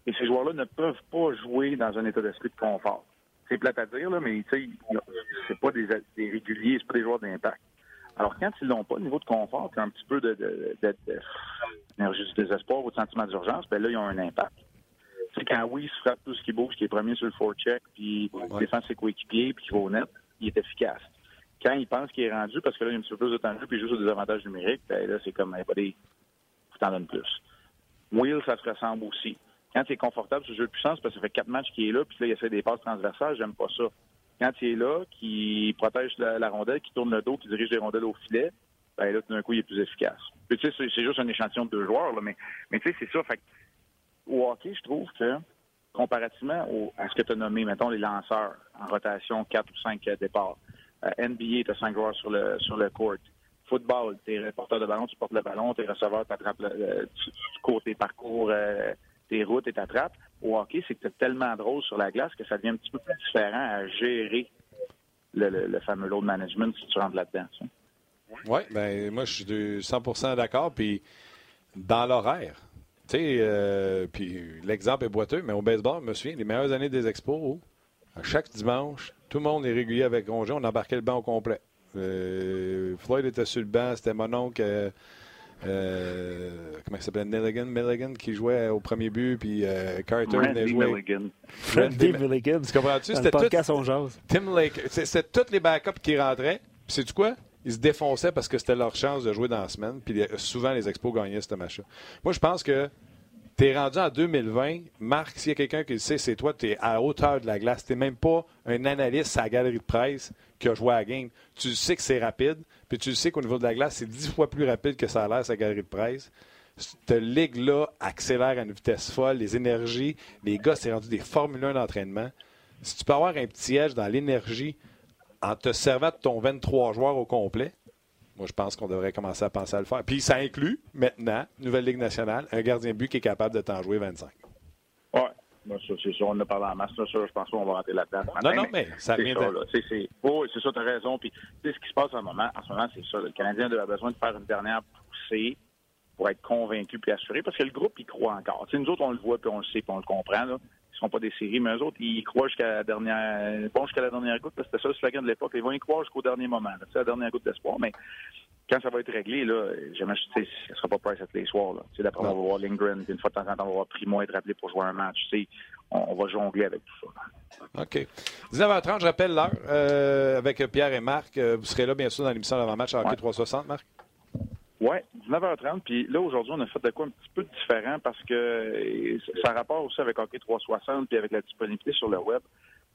Et ces joueurs-là ne peuvent pas jouer dans un état d'esprit de confort c'est plate à dire, là, mais c'est pas des, des réguliers, c'est pas des joueurs d'impact. Alors, quand ils n'ont pas le niveau de confort, un petit peu d'énergie de, du désespoir ou de sentiment d'urgence, ben là, ils ont un impact. C'est quand oui, se frappe tout ce qui bouge, qui est premier sur le forecheck, puis ouais. défend ses coéquipiers, puis qui va au net, il est efficace. Quand il pense qu'il est rendu, parce que là, il y a un petit peu plus de temps de jeu, puis il joue sur des avantages numériques, ben là, c'est comme, ben, des, t'en donnes plus. Will, ça se ressemble aussi quand il est confortable sur le jeu de puissance, parce que ça fait quatre matchs qu'il est là, puis là, il essaie des passes transversales, j'aime pas ça. Quand il est là, qui protège la, rondelle, qui tourne le dos, qui dirige les rondelles au filet, ben là, tout d'un coup, il est plus efficace. Puis tu sais, c'est juste un échantillon de deux joueurs, là, mais, mais tu sais, c'est ça. Fait au hockey, je trouve que, comparativement à ce que tu as nommé, mettons, les lanceurs en rotation, quatre ou cinq départs, euh, NBA, tu as cinq joueurs sur le, sur le court. Football, tu es porteur de ballon, tu portes le ballon, tu es receveur, tu attrapes le, tu, parcours, euh, tes routes et t'attrapes. Au hockey, c'est que tu tellement drôle sur la glace que ça devient un petit peu plus différent à gérer le, fameux load management si tu rentres là-dedans. Oui, ben moi, je suis 100% d'accord. Puis dans l'horaire, tu sais, euh, puis l'exemple est boiteux, mais au baseball, je me souviens, les meilleures années des expos, à chaque dimanche, tout le monde est régulier avec Rongeon, on embarquait le banc au complet. Euh, Floyd était sur le banc, c'était mon oncle. Euh, comment il s'appelait Milligan, Milligan qui jouait au premier but, puis euh, Carter venait jouer. Milligan. Randy Milligan. Tu comprends-tu? C'était tout. Tim Lake. C'était tous les backups qui rentraient. Puis sais-tu quoi? Ils se défonçaient parce que c'était leur chance de jouer dans la semaine. Puis souvent, les Expos gagnaient ce match-là. Moi, je pense que Tu es rendu en 2020. Marc, s'il y a quelqu'un qui le sait, c'est toi, tu es à hauteur de la glace. Tu n'es même pas un analyste à la galerie de presse qui a joué à la game. Tu sais que c'est rapide, puis tu sais qu'au niveau de la glace, c'est dix fois plus rapide que ça a l'air, sa galerie de presse. Cette ligue-là accélère à une vitesse folle, les énergies. Les gars, c'est rendu des Formule 1 d'entraînement. Si tu peux avoir un petit edge dans l'énergie en te servant de ton 23 joueurs au complet, moi, je pense qu'on devrait commencer à penser à le faire. Puis ça inclut, maintenant, Nouvelle Ligue nationale, un gardien but qui est capable de t'en jouer 25. Oui, c'est ça. On en a parlé en masse. Ça, je pense qu'on va rentrer là-dedans. Non, non, mais, ça vient de... Oui, c'est ça, tu as raison. Puis, tu sais, ce qui se passe en, moment, en ce moment, c'est ça. Le Canadien a besoin de faire une dernière poussée pour être convaincu puis assuré, parce que le groupe, il croit encore. Tu sais, nous autres, on le voit, puis on le sait, puis on le comprend. Là ne seront pas des séries, mais eux autres, ils croient jusqu'à la dernière, bon, jusqu'à la dernière goutte, parce que c'était ça le slogan de l'époque. Ils vont y croire jusqu'au dernier moment. La dernière goutte d'espoir, mais quand ça va être réglé, là, jamais, ce ne sera pas Price à tous les soirs. Là. D'après, on va voir Lindgren, puis une fois de temps en temps, on va voir Primo être appelé pour jouer un match. On, on, va jongler avec tout ça. OK. 19h30, je rappelle l'heure euh, avec Pierre et Marc. Euh, vous serez là, bien sûr, dans l'émission d'avant-match à Hockey 360, Marc? Oui, 19h30. Puis là, aujourd'hui, on a fait de quoi un petit peu différent parce que ça rapport aussi avec Hockey 360 puis avec la disponibilité sur le web.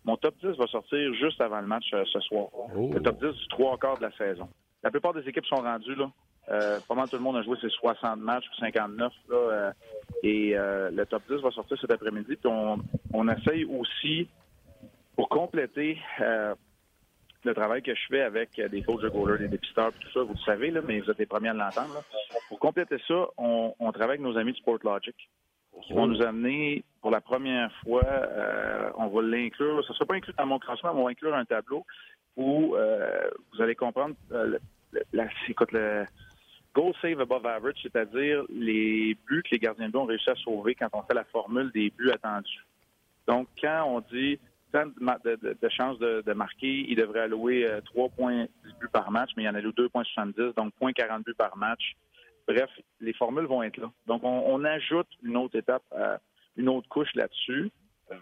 Mon top 10 va sortir juste avant le match euh, ce soir. Oh. Le top 10 du trois quarts de la saison. La plupart des équipes sont rendues là. Euh, pas mal tout le monde a joué ses 60 matchs ou 59 là, euh, et euh, le top 10 va sortir cet après-midi. Puis on, on essaye aussi pour compléter le travail que je fais avec des coachs de goalers, des dépisteurs, tout ça, vous le savez, là, mais vous êtes les premiers à l'entendre. Pour compléter ça, on, travaille avec nos amis de Sportlogic qui vont nous amener pour la première fois, euh, on va l'inclure, ça ne sera pas inclus dans mon classement, on va inclure un tableau où euh, vous allez comprendre euh, la, écoute, le goal save above average, c'est-à-dire les buts que les gardiens de but ont réussi à sauver quand on fait la formule des buts attendus. Donc, quand on dit de, de, de chances de, marquer. Il devrait allouer 3 euh, points buts par match, mais il en a 2,70, donc 0.40 buts par match. Bref, les formules vont être là. Donc, on, ajoute une autre étape, euh, une autre couche là-dessus.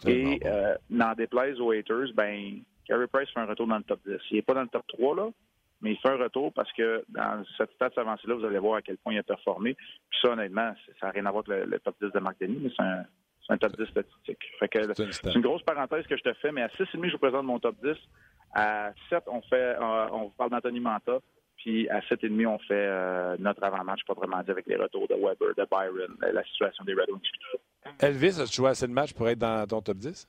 Et euh, n'en déplaise aux haters, ben, Carey Price fait un retour dans le top 10. Il n'est pas dans le top 3, là, mais il fait un retour parce que dans cette stats avancée-là, vous allez voir à quel point il a performé. Puis ça, honnêtement, ça n'a rien à voir avec le, top 10 de Marc Denis, mais c'est un, c'est un top 10 statistique. c'est une grosse parenthèse que je te fais, mais à 6,5, je vous présente mon top 10. À 7, on fait, euh, on parle d'Anthony Manta. Puis à 7,5, on fait euh, notre avant-match, pas vraiment dit, avec les retours de Weber, de Byron, euh, la situation des Red Wings. Elvis, as-tu joué assez de matchs pour être dans ton top 10?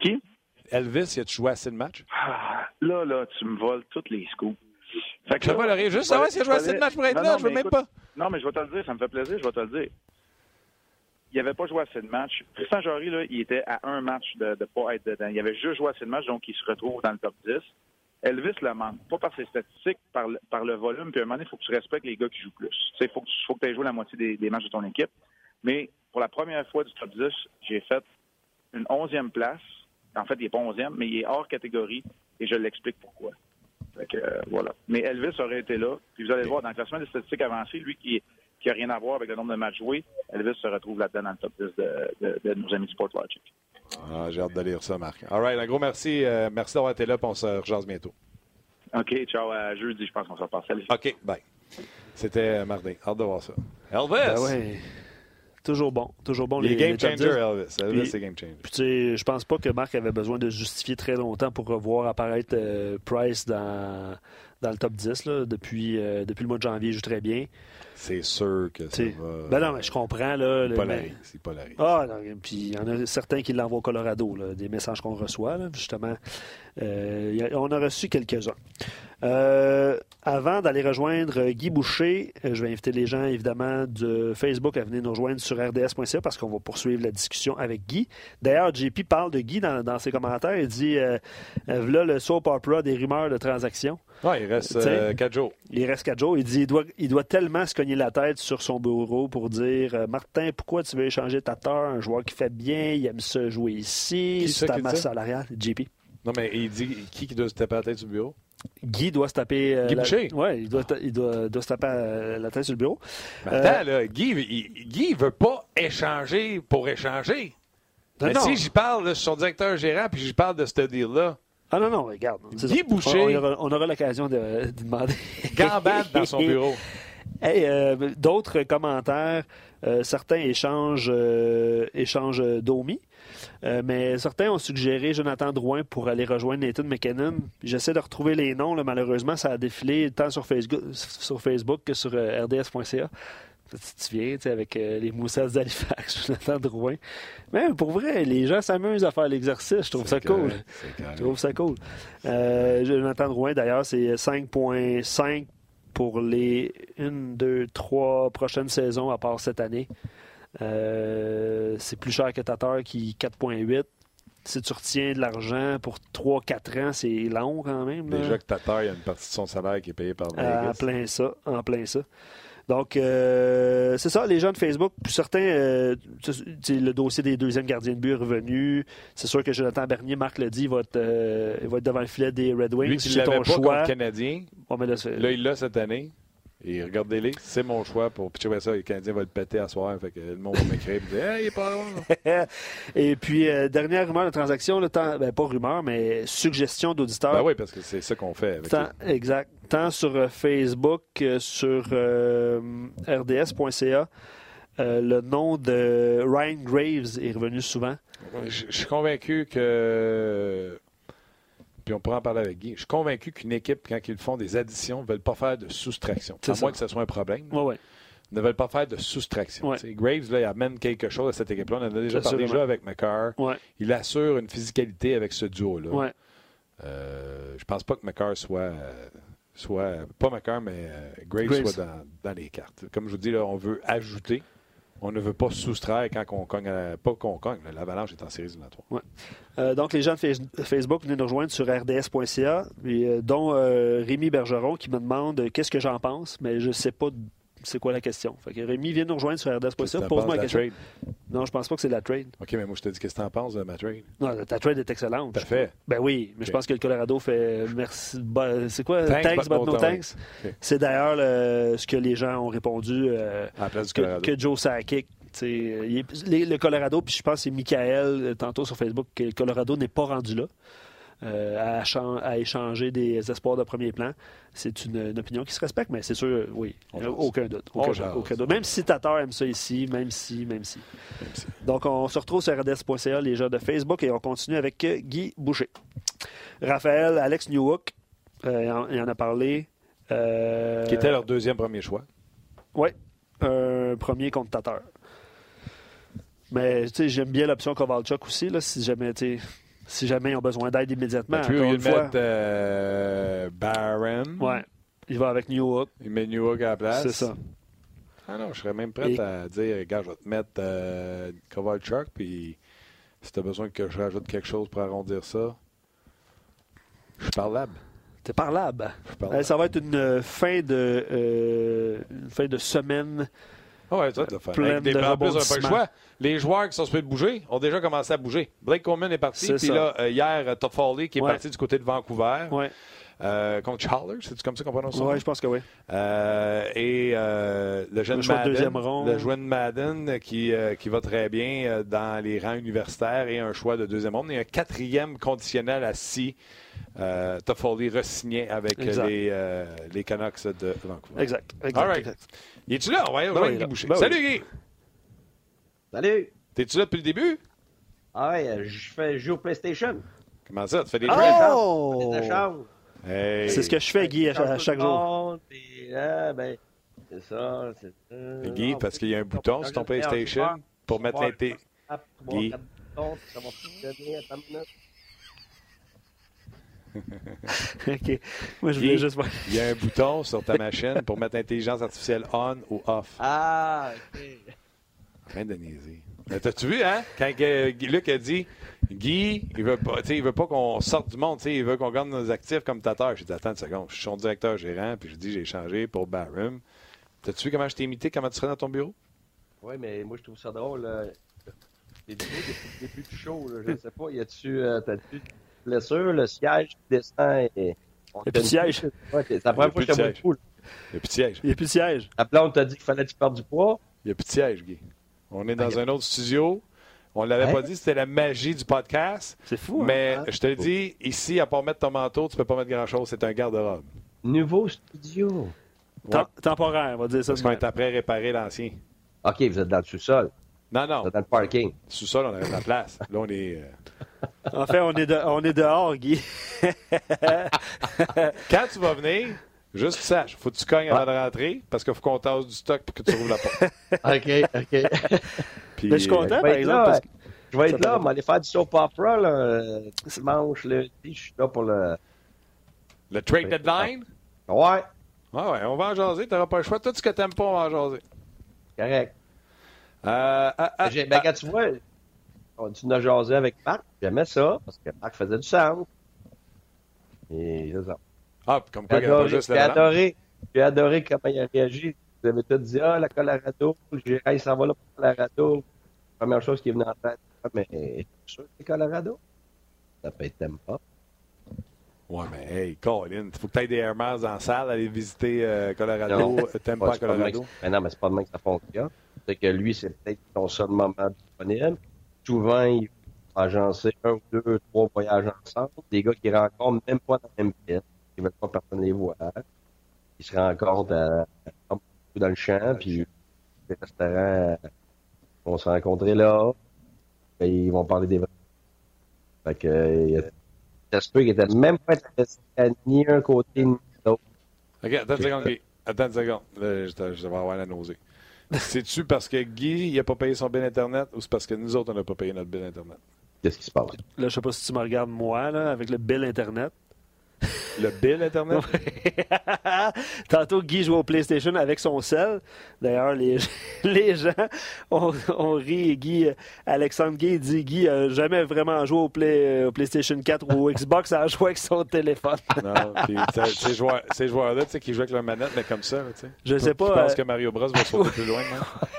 Qui? Elvis, as-tu joué assez de matchs? Ah, là, là, tu me voles tous les scoops. Fait que je le juste savoir si a joué assez de matchs pour être là, je veux même pas. Non, mais je vais te le dire, ça me fait plaisir, je vais te le dire il n'avait pas joué assez de matchs. Tristan Jory, là, il était à un match de ne pas être dedans. Il avait juste joué assez de matchs, donc il se retrouve dans le top 10. Elvis le manque, pas par ses statistiques, par le, par le volume. Puis à un moment donné, il faut que tu respectes les gars qui jouent plus. Il faut que, faut que tu aies joué la moitié des, matchs de ton équipe. Mais pour la première fois du top 10, j'ai fait une onzième place. En fait, il n'est pas onzième, mais il est hors catégorie et je l'explique pourquoi. Fait euh, voilà. Mais Elvis aurait été là. Puis vous allez voir, dans le classement des statistiques avancées, lui qui est qui n'a rien à voir avec le nombre de matchs joués, Elvis se retrouve là-dedans dans le top 10 de, de, nos amis Sportlogic. Ah, J'ai hâte de lire ça, Marc. All right, un gros merci. Euh, merci d'avoir été là, puis on se rejase bientôt. OK, ciao. À jeudi, je pense qu'on se repasse. Salut. OK, bye. C'était euh, mardi. Hâte de voir ça. Elvis! Ben ouais. Toujours bon. Toujours bon. Les, les game changer, Elvis. Elvis, c'est game changer. Puis, je pense pas que Marc avait besoin de justifier très longtemps pour revoir apparaître euh, Price dans, dans le top 10. Là, depuis, depuis le mois de janvier, il joue très bien. C'est sûr que ça va. Ben non, mais je comprends. Là, il polarise. Il polarise. Ah, puis il y en a certains qui l'envoient au Colorado, là, des messages qu'on reçoit, là, justement. Euh, on a reçu quelques-uns. Euh, avant d'aller rejoindre Guy Boucher, euh, je vais inviter les gens, évidemment, de Facebook à venir nous rejoindre sur rds.ca parce qu'on va poursuivre la discussion avec Guy. D'ailleurs, JP parle de Guy dans, ses commentaires. Il dit voilà le soap opera des rumeurs de transactions. Oui, il reste 4 jours. Il reste 4 jours. Il dit il doit, il doit tellement se cogner la tête sur son bureau pour dire Martin, pourquoi tu veux échanger ta teur Un joueur qui fait bien, il aime se jouer ici, c'est ta masse salariale. JP. Non, mais il dit qui, qui doit se taper la tête sur le bureau? Guy doit se taper. Euh, Guy Boucher? Oui, il, doit, il doit, doit, se taper euh, la tête sur le bureau. Mais attends, là, Guy, il, Guy veut pas échanger pour échanger. Mais si j'y parle, là, son directeur gérant, puis j'y parle de ce deal-là. Ah non, non, regarde. Guy Boucher. On, aura, l'occasion de, de, demander. Gambade dans son bureau. D'autres commentaires, certains échangent, échangent Domi. Mais certains ont suggéré Jonathan Drouin pour aller rejoindre Nathan McKinnon. J'essaie de retrouver les noms. malheureusement, ça a défilé tant sur Facebook, sur Facebook que sur rds.ca tu viens avec euh, les moussages d'Halifax, Jonathan Drouin. Mais pour vrai, les gens s'amusent à faire l'exercice. Je trouve ça cool. Je trouve ça cool. Euh, Jonathan Drouin, d'ailleurs, c'est 5,5 pour les 1, 2, 3 prochaines saisons, à part cette année. Euh, c'est plus cher que Tatar qui 4,8. Si tu retiens de l'argent pour 3-4 ans, c'est long quand même. Déjà que Tatar, il y a une partie de son salaire qui est payée par Vegas. En plein ça, en plein ça. Donc, euh, c'est ça, les gens de Facebook. certains, euh, le dossier des deuxièmes gardiens de but est revenu. C'est sûr que Jonathan Bernier, Marc l'a dit, va être, euh, va être devant le filet des Red Wings. c'est ton choix. Canadien. là, il l'a cette année. Et regardez-les, c'est mon choix pour pitcher ça. Les Canadiens vont le péter à soir. Fait que le monde va m'écrire et dire Hey, il est pas Et puis, euh, dernière rumeur de transaction, là, ben, pas rumeur, mais suggestion d'auditeurs. Ben oui, parce que c'est ça qu'on fait. Avec exact. Tant sur euh, Facebook que sur euh, rds.ca. le nom de Ryan Graves est revenu souvent. Je suis convaincu que puis on pourra en parler avec Guy. Je suis convaincu qu'une équipe, quand ils font des additions, ne veulent pas faire de soustraction. À moins que ce soit un problème. Ne veulent pas faire de soustraction. Graves, là, il amène quelque chose à cette équipe-là. On en a déjà parlé déjà avec McCarr. Il assure une physicalité avec ce duo-là. Euh, je pense pas que McCarr soit. soit pas McCarr, mais euh, Graves, soit dans, dans, les cartes. Comme je vous dis, là, on veut ajouter on ne veut pas soustraire quand on cogne, pas qu'on cogne. L'avalanche est en série éliminatoire. Ouais. Euh, donc, les gens de Facebook, venez nous rejoindre sur rds.ca, euh, dont euh, Rémi Bergeron qui me demande qu'est-ce que j'en pense, mais je ne sais pas c'est quoi la question? Fait que Rémi vient nous rejoindre sur RDS.ca. Pose-moi la question. Trade? Non, je pense pas que c'est la trade. OK, mais moi, je te dis qu'est-ce que tu en penses de ma trade? Non, ta trade est excellente. Parfait. Ben oui, mais je pense que le Colorado fait merci. c'est quoi? Thanks, but, no thanks. C'est d'ailleurs ce que les gens ont répondu euh, que, que, Joe Sakic le Colorado, puis je pense que c'est Michael, euh, tantôt sur Facebook, que le Colorado n'est pas rendu là. Euh, à, échanger des espoirs de premier plan. C'est une, opinion qui se respecte, mais c'est sûr, oui, aucun doute. Aucun, doute. Même si Tatar aime ça ici, même si, même si. Donc, on se retrouve sur RDS.ca, les gens de Facebook, et on continue avec Guy Boucher. Raphaël, Alex Newhook, euh, il en a parlé. qui était leur deuxième premier choix. Oui, un premier contre Tatar. Mais j'aime bien l'option Kovalchuk aussi, là, si jamais si jamais ils ont besoin d'aide immédiatement. Tu veux mettre euh, Barron. Ouais. Il va avec New York. Il met New York à la place. C'est ça. Ah non, je serais même prêt à dire, regarde, je vais te mettre euh, Kovalchuk, puis si tu as besoin que je rajoute quelque chose pour arrondir ça, je suis parlable. T'es parlable. parlable. ça va être une fin de, euh, une fin de semaine ah oui, ça, de faire. Avec des, on pas le choix. Les joueurs qui sont supposés bouger ont déjà commencé à bouger. Blake Coleman est parti. Puis là, euh, hier, Top Foley qui est parti du côté de Vancouver. Ouais. Euh, contre Charles, c'est comme ça qu'on prononce ça? Oui, je pense que oui. Euh, et euh, le jeune le Madden, le jeune Madden qui, euh, qui va très bien dans les rangs universitaires et un choix de deuxième ronde. Et un quatrième conditionnel à six. Toffoli re-signé avec les, les Canucks de Vancouver. Exact. exact, All right. Es-tu là? Ben. Ben Salut Guy! Salut! T'es-tu là depuis le début? Ah ouais, je fais joue au PlayStation. Comment ça? Tu fais des oh! C'est ce que je fais, Guy, à, chaque jour. ben, c'est ça. Guy, parce qu'il y a un bouton sur ton PlayStation pour mettre l'inté. Guy. OK. Moi, je voulais juste voir. Il y a un bouton sur ta machine pour mettre l'intelligence artificielle on ou off. Ah, OK. Rien de niaiser. T'as-tu vu, hein? Quand Luc a dit Guy, il veut pas, il veut pas qu'on sorte du monde, il veut qu'on garde nos actifs comme tateur. J'ai dit Attends une seconde, je suis son directeur gérant, puis je dis j'ai changé pour Barham. T'as-tu vu comment je t'ai imité, comment tu serais dans ton bureau? Oui, mais moi je trouve ça drôle. Les début du show, là, je sais pas, y a-tu euh, blessure, le siège qui descend et. Il n'y a plus de siège. c'est la première fois que je te vois Il n'y a plus de siège. Il n'y a plus de siège. Après, on t'a dit qu'il fallait que tu perdes du poids. Il n'y a plus de siège, Guy. On est dans un autre studio. On ne l'avait pas dit, c'était la magie du podcast. C'est fou. Hein? Mais je te le dis, ici, à part mettre ton manteau, tu ne peux pas mettre grand-chose. C'est un garde-robe. Nouveau studio. Temporaire, on va dire ça. Parce qu'on est après réparer l'ancien. OK, vous êtes dans le sous-sol. Non, non. Vous êtes dans le parking. Sous-sol, on a de la place. Là, on est. Euh, en fait, on est, on est dehors, Guy. Quand tu vas venir, juste sache, faut que tu cognes avant de rentrer parce qu'il faut qu'on tasse du stock pour que tu rouvres la porte. OK, OK. Puis, Mais je suis content, par exemple. parce que je vais être là, mais aller faire du soap opera, là, dimanche, lundi, je suis là pour le... Le trade deadline? Ouais. Ouais, ouais, on va en jaser, t'auras pas le choix. Tout ce que t'aimes pas, on va en jaser. Correct. Euh, euh, euh, ben, quand tu vois, on, as jasé avec Marc, j'aimais ça, parce que Marc faisait du sang. Et c'est ça. Ah, comme quoi, juste J'ai adoré, j'ai adoré comment il a réagi. Vous avez tout dit, ah, la Colorado, j'ai ça va là pour Colorado. Première chose qui est venue en tête. Ah, mais sûr que c'est Colorado? Ça peut être pas. Ouais, mais hey, Colin, il faut que tu aies des Air Mars dans la salle, aller visiter euh, Colorado. T'aimes pas, Colorado? mais non, mais c'est pas de même que ça fonctionne. C'est que lui, c'est peut-être son seul moment disponible. Souvent, il agencer un ou deux, trois voyages ensemble. Des gars qui rencontrent même pas dans la même pièce. Ils veulent pas personne les voir. Ils se rencontrent à, dans le champ, puis les restaurants vont se rencontrer là ils vont parler des vrais. Fait que, euh, ça se peut qu'il était même pas intéressé à ni un côté ni l'autre. OK, attends une seconde, Guy. Attends une seconde. Là, je, je vais avoir la nausée. C'est-tu parce que Guy n'a pas payé son bill Internet ou c'est parce que nous autres, on n'a pas payé notre bill Internet? Qu'est-ce qui se passe? Là, je sais pas si tu me regardes moi, là, avec le bill Internet. Le bill Internet? Tantôt, Guy joue au PlayStation avec son sel. D'ailleurs, les, les gens ont, ri. Guy, Alexandre Guy dit Guy n'a jamais vraiment joué au, Play, au PlayStation 4 ou au Xbox, à jouer avec son téléphone. non, ces joueurs-là, joueurs tu sais, qui jouent avec leur manette, mais comme ça, tu sais. Je sais pas. Je pense euh, que Mario Bros va sauter plus loin,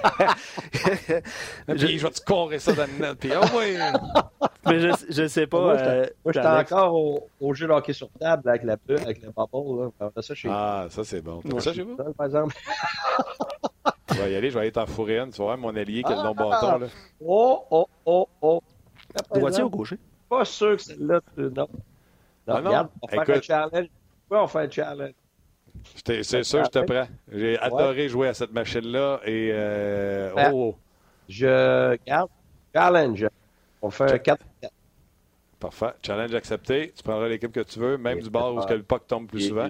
puis je vais te correr ça dans le net, puis oh oui! Mais je, je sais pas. Moi, j'étais euh, encore au, au, jeu de hockey sur table avec la, avec la bubble. Là. Ça chez ah, ça c'est bon. Ouais, ça chez vous? par exemple. je vais y aller, je vais aller t'en fourrer une. Tu vois, mon allié qui a le long bâton. Là. Oh, oh, oh, oh. Droitier ou gaucher? Pas sûr que c'est là non. Non, ah non. Regarde, on va faire un challenge. Pourquoi on fait un challenge? C'est sûr, je te prends. J'ai adoré jouer à cette machine-là et. Euh... Ben, oh! Je garde. Challenge. On fait un 4 4 Parfait. Challenge accepté. Tu prendras l'équipe que tu veux, même du bord où le puck tombe plus souvent.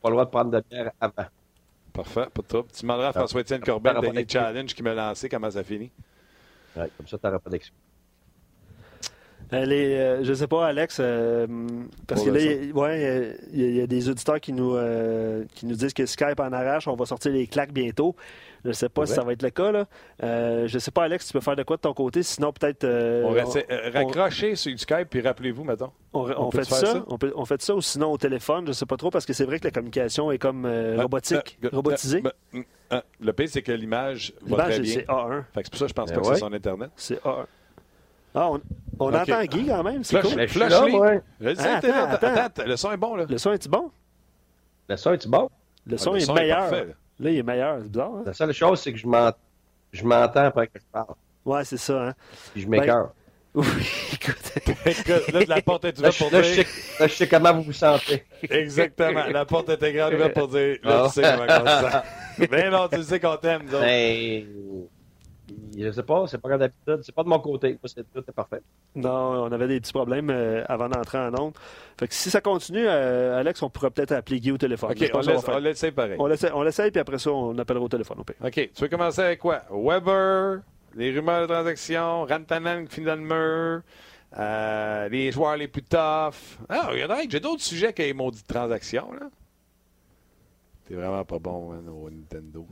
Pas le droit de prendre de bière avant. Parfait, pas de trouble. Tu demanderas à François-Étienne Corbin le dernier challenge qui m'a lancé, comment ça finit. Ouais, comme ça, tu n'auras pas d'excuse. Les, euh, je sais pas, Alex, euh, parce que là, il ouais, y, a des auditeurs qui nous, euh, qui nous disent que Skype en arrache, on va sortir les claques bientôt. Je ne sais pas si ça va être le cas. Là. je ne sais pas, Alex, tu peux faire de quoi de ton côté, sinon peut-être... on, raccrocher sur Skype, puis rappelez-vous, mettons. On, fait ça, On, peut, on, fait ça, ou sinon au téléphone, je ne sais pas trop, parce que c'est vrai que la communication est comme robotique, robotisée. le pire, c'est que l'image va très bien. c'est A1. c'est pour ça que je pense ben pas que c'est son Internet. C'est A1. Ah, on, on entend Guy quand même, c'est cool. Flush, là, ouais. ah, attends, attends, attends, le son est bon, là. Le son est-tu bon? Le son est-tu bon? Le son, ah, le est, son meilleur. Est là, il est meilleur, c'est bizarre. Hein? La seule chose, c'est que je m'entends après que je parle. Ouais, c'est ça, hein. Puis je m'écœure. Ben... Oui, écoute. là, la porte est ouverte pour là, dire. Je sais, là, je sais comment vous vous sentez. Exactement. La porte est grande ouverte pour dire. Là, tu sais comment on se sent. Mais non, tu sais qu'on t'aime, donc. Ben, je sais pas, c'est pas comme d'habitude. C'est pas de mon côté. C'est tout est parfait. Non, on avait des petits problèmes euh, avant d'entrer en onde. Fait que si ça continue, euh, Alex, on pourrait peut-être appeler Guy au téléphone. OK, on, laisse, on l'essaye pareil. On l'essaye, puis après ça, on appellera au téléphone. OK, tu veux commencer avec quoi? Weber, les rumeurs de transaction, Rantanen qui finit dans le mur, euh, les joueurs les plus tough. Ah, regardez, j'ai d'autres sujets que les maudites transactions, là. T'es vraiment pas bon, hein, au Nintendo.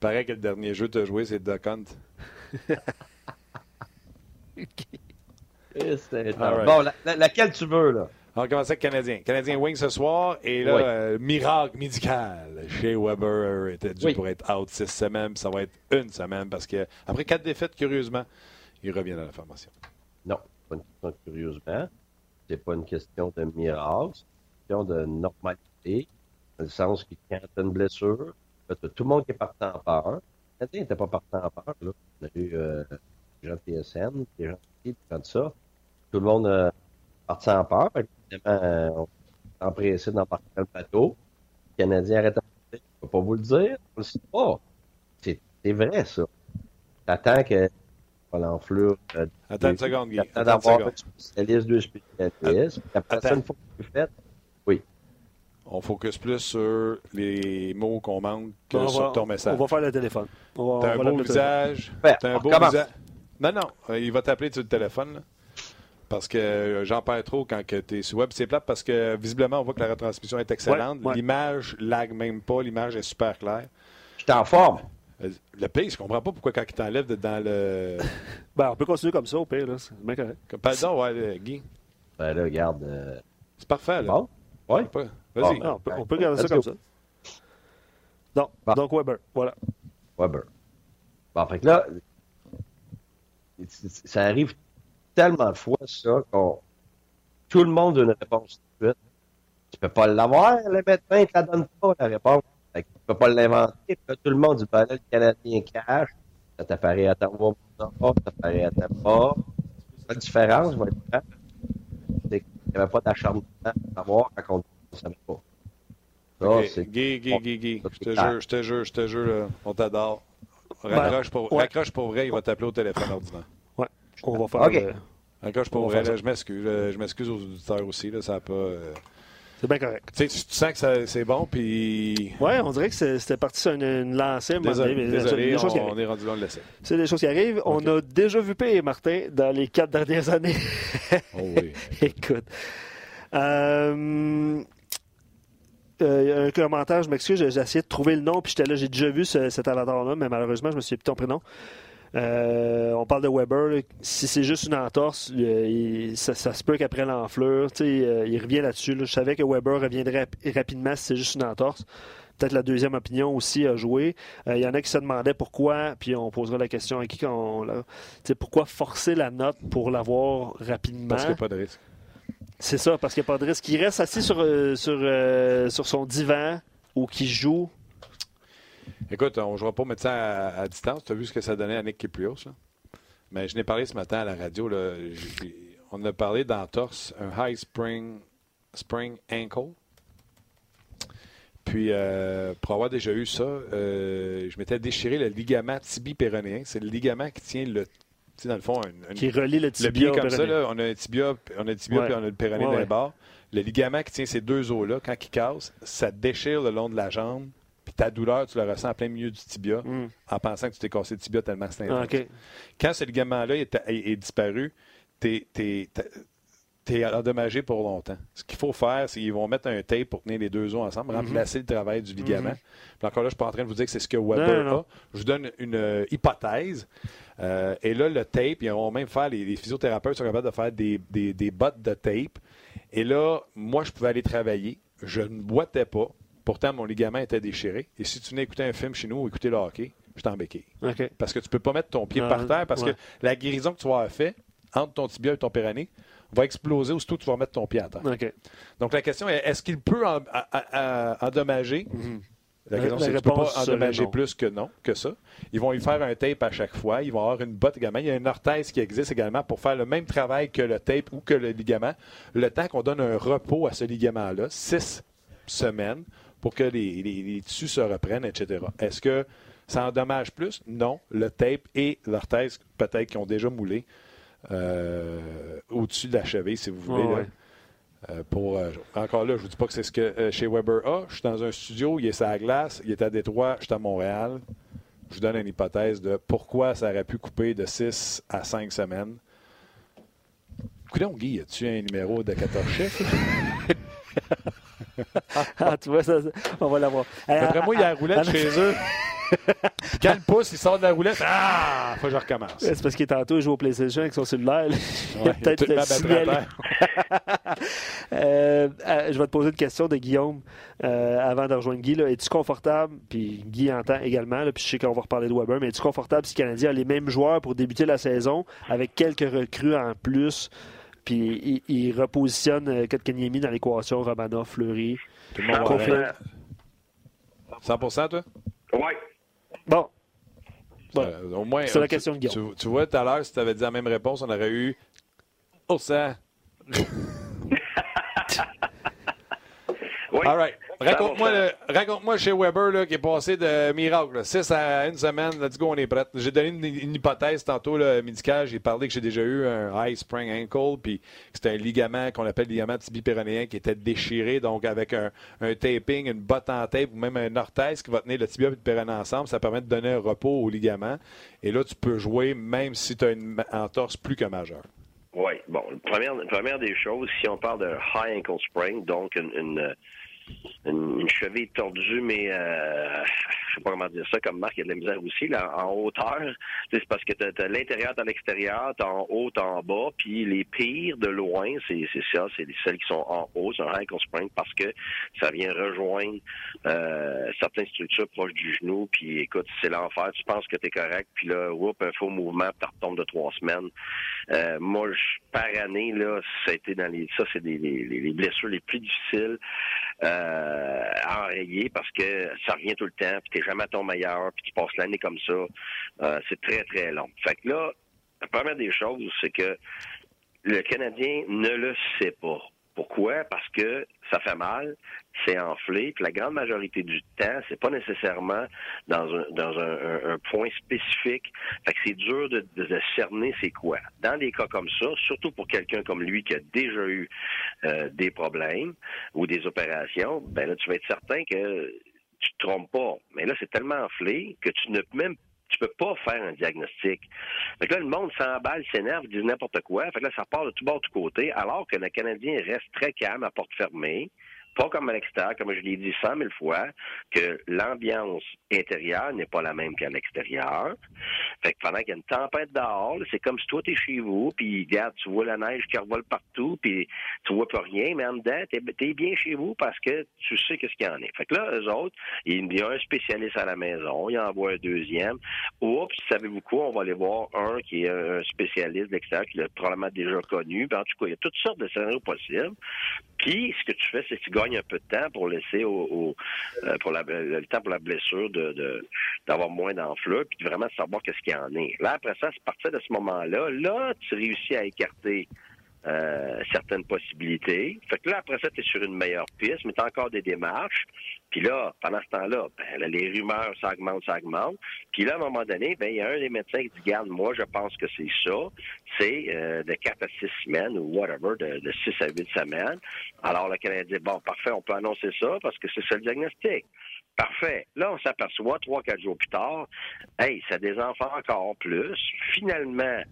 Paraît que le dernier jeu que tu as joué, c'est Duck Hunt. Bon, laquelle tu veux, là? On commence avec Canadien. Canadien Wing ce soir. Et là, euh, miracle médical. Chez Weber était dû pour être out six semaines. ça va être une semaine parce que après quatre défaites, curieusement, il revient dans la formation. Non, pas une question de curieusement. C'est pas une question de miracle. C'est une question de normalité. Dans le sens que quand tu as une blessure, tout le monde qui est parti en peur. Le Canadien n'était pas parti en peur. Là. On a eu euh, des gens de TSN, des gens qui tout ça. Tout le monde est euh, parti en peur. Évidemment, euh, on s'est empressé d'embarquer le bateau. Canadien arrête Je ne peux pas vous le dire. On le sait pas. C'est vrai, ça. T'attends que l'enflure. Euh, Attends une seconde, Guy. T'attends d'avoir un spécialiste, deux spécialistes. Après ça, une fois que tu fait, oui. On focus plus sur les mots qu'on manque que sur ton message. On va faire le téléphone. T'as un beau visage. T'as un beau visage. Non, non. Euh, il va t'appeler sur le téléphone. Là. Parce que euh, j'en perds trop quand tu es sur web. C'est plate parce que visiblement, on voit que la retransmission est excellente. L'image lag même pas. L'image est super claire. Je suis en forme. Euh, le pire, je comprends pas pourquoi quand il t'enlève dans le. ben, on peut continuer comme ça au pire, là. C'est bien correct. Pardon, ouais, Guy. Ben là, regarde. C'est parfait, là. Bon? Oui. Vas-y. Ah, on, peut, garder ça comme ça. Non, donc Weber, voilà. Weber. Bon, fait que là, ça arrive tellement de fois, ça, qu'on tout le monde a une réponse tout de suite. Tu peux pas l'avoir, le médecin ne te la donne pas, la réponse. Fait que tu peux pas l'inventer. Tout le monde dit, ben là, le Canadien cash, ça t'apparaît à ta voix, ça t'apparaît à ta pas. La différence, je vais être c'est qu'il n'y avait pas d'acharnement à savoir quand on ne savait pas. Ça, Guy, Guy, Guy, Guy, je te jure, je te jure, je te jure, on t'adore. Raccroche, pour, raccroche pour vrai, il va t'appeler au téléphone ordinaire. On va faire. OK. Encore, je, pour je m'excuse. Je m'excuse aux auditeurs aussi. Là, ça n'a pas. Euh, c'est bien correct. Tu, sais, tu sens que c'est bon, puis. Oui, on dirait que c'était parti sur une, lancée. Désolé, mais désolé on, est rendu dans le laisser. C'est des choses qui arrivent. On a déjà vu P. Martin, dans les quatre dernières années. oh oui. Écoute. Euh, euh, un commentaire, je m'excuse, j'ai essayé de trouver le nom, puis j'étais là, j'ai déjà vu cet avatar-là, mais malheureusement, je me suis plus ton prénom. Euh, on parle de Weber. Si c'est juste une entorse, ça, se peut qu'après l'enflure, euh, il revient là-dessus. Je savais que Weber reviendrait rapidement si c'est juste une entorse. Peut-être la deuxième opinion aussi a joué. Il y en a qui se demandaient pourquoi, puis on posera la question à qui quand on, pourquoi forcer la note pour l'avoir rapidement? Parce qu'il n'y a pas de risque. C'est ça, parce qu'il n'y a pas de risque. Reste assis sur, sur, sur son divan ou qui joue Écoute, on ne jouera pas mettre ça à, distance. Tu as vu ce que ça donnait à Nick Kiprios. Mais je n'ai parlé ce matin à la radio. on a parlé d'entorse, un high spring, spring ankle. Puis, euh, pour avoir déjà eu ça, euh, je m'étais déchiré le ligament tibi-péronéen. C'est le ligament qui tient le. Dans le fond, qui relie le tibia. Le pied comme ça, là, on a un tibia, on a, tibia puis on a le péroné dans les bords. Le ligament qui tient ces deux os-là, quand il casse, ça déchire le long de la jambe puis ta douleur, tu la ressens en plein milieu du tibia, mm. en pensant que tu t'es cassé le tibia tellement c'est ah, Quand ce ligament-là est, disparu, tu es, endommagé pour longtemps. Ce qu'il faut faire, c'est qu'ils vont mettre un tape pour tenir les deux os ensemble, mm-hmm. remplacer le travail du ligament. Mm-hmm. encore là, je ne suis pas en train de vous dire que c'est ce que Weber a. Je vous donne une euh, hypothèse. Euh, et là, le tape, ils vont même faire, les, physiothérapeutes sont capables de faire des, des, des bottes de tape. Et là, moi, je pouvais aller travailler. Je ne boitais pas. Pourtant, mon ligament était déchiré. Et si tu venais écouter un film chez nous ou écouter le hockey, je t'embéquille. Parce que tu ne peux pas mettre ton pied par terre parce que la guérison que tu vas avoir fait entre ton tibia et ton péroné va exploser aussitôt que tu vas remettre ton pied à terre. Donc la question est est-ce qu'il peut endommager? Mm-hmm. La question, c'est que tu peux pas endommager plus que non, que ça. Ils vont y faire un tape à chaque fois. Ils vont avoir une botte également. Il y a une orthèse qui existe également pour faire le même travail que le tape ou que le ligament. Le temps qu'on donne un repos à ce ligament-là, six semaines, pour que les, tissus se reprennent, etc. Est-ce que ça endommage plus? Non. Le tape et l'orthèse, peut-être, qui ont déjà moulé euh, au-dessus de la cheville, si vous voulez. Euh, pour, euh, encore là, je ne vous dis pas que c'est ce que chez Weber a. Je suis dans un studio, il est à la glace, il est à Détroit, je suis à Montréal. Je vous donne une hypothèse de pourquoi ça aurait pu couper de 6 à 5 semaines. Écoutez, Guy, as-tu un numéro de 14 chiffres? ah, tu vois, ça, on va l'avoir. D'après moi, il y a la roulette chez eux. Quand le pouce, il sort de la roulette, ah, faut que je recommence. C'est parce qu'il est tantôt, il joue au PlayStation avec son cellulaire. il a peut-être le euh, euh, je vais te poser une question de Guillaume euh, avant de rejoindre Guy. Es-tu confortable, puis Guy entend également, puis je sais qu'on va reparler de Weber, mais es-tu confortable si le Canadien a les mêmes joueurs pour débuter la saison avec quelques recrues en plus puis il, repositionne euh, Kotkaniemi dans l'équation, Romanov, Fleury? Tout le monde 100 toi? Oui. Bon. Euh, au moins, c'est la question de Guillaume. Tu, vois, tout à l'heure, si tu avais dit la même réponse, on aurait eu. Oh, ça! oui, All right. Raconte-moi, raconte chez Weber là, qui est passé de miracle. 6 à une semaine. Let's go, on est prêt. J'ai donné une, hypothèse tantôt là, médicale. J'ai parlé que j'ai déjà eu un high spring ankle, puis c'était un ligament qu'on appelle ligament tibia-péronéen qui était déchiré. Donc, avec un, taping, une botte en tape ou même un orthèse qui va tenir le tibia et le péroné ensemble, ça permet de donner un repos au ligament. Et là, tu peux jouer même si tu as une entorse plus que majeure. Oui, bon, première, première des choses, si on parle de high ankle sprain, donc une une, cheville tordue, mais euh, sais pas comment dire ça, comme Marc, il y a de la misère aussi, là, en hauteur. C'est parce que tu as, l'intérieur, tu l'extérieur, tu en haut, tu en bas, puis les pires de loin, c'est ça, c'est celles qui sont en haut, c'est un ankle spring parce que ça vient rejoindre euh, certaines structures proches du genou, puis écoute, c'est l'enfer, tu penses que tu es correct, puis là, whoop, un faux mouvement, tu retombes de trois semaines. Euh, moi, par année, là, ça a été dans les, ça, c'est les, les, blessures les plus difficiles. Euh, à enrayer parce que ça revient tout le temps, puis t'es à ton meilleur, puis tu passes l'année comme ça. Euh, c'est très, très long. Fait que là, la première des choses, c'est que le Canadien ne le sait pas. Pourquoi? Parce que ça fait mal, c'est enflé, puis la grande majorité du temps, c'est pas nécessairement dans un, dans un, point spécifique. Fait que c'est dur de, de, cerner c'est quoi. Dans des cas comme ça, surtout pour quelqu'un comme lui qui a déjà eu euh, des problèmes ou des opérations, ben là, tu vas être certain que tu te trompes pas. Mais là, c'est tellement enflé que tu ne peux même tu peux pas faire un diagnostic. Fait que là, le monde s'emballe, s'énerve, dit n'importe quoi. Fait que là, ça part de tout bord, de tout côté, alors que le Canadien reste très calme à porte fermée pas comme à l'extérieur, comme je l'ai dit cent mille fois, que l'ambiance intérieure n'est pas la même qu'à l'extérieur. Fait que pendant qu'il y a une tempête dehors, c'est comme si toi, t'es chez vous, puis regarde, tu vois la neige qui revole partout, puis tu vois plus rien, mais en dedans, t'es es bien chez vous parce que tu sais qu'est-ce qu'il y en est. Fait que là, eux autres, il y a un spécialiste à la maison, il envoie un deuxième. Oups, savez-vous quoi, on va aller voir un qui est un spécialiste d'extérieur, qui l'a probablement déjà connu. en tout cas, il y a toutes sortes de scénarios possibles. Puis, ce que tu fais, c'est que tu gagnes un peu de temps pour laisser au, euh, pour le temps pour la blessure de d'avoir moins d'enflure, puis vraiment savoir qu'est-ce qu'il y en est. Là, après ça, c'est partir de ce moment-là. Là, tu réussis à écarter euh, certaines possibilités. Fait que là, après ça, tu es sur une meilleure piste, mais tu as encore des démarches. Puis là, pendant ce temps-là, ben, les rumeurs s'augmentent, s'augmentent. Puis là, à un moment donné, ben, il y a un des médecins qui dit, garde, moi, je pense que c'est ça. C'est euh, de 4 à 6 semaines ou whatever, de, de 6 à 8 semaines. Alors, le Canadien dit, bon, parfait, on peut annoncer ça parce que c'est ça le diagnostic. Parfait. Là, on s'aperçoit trois, quatre jours plus tard, hey, ça enfants encore plus. Finalement,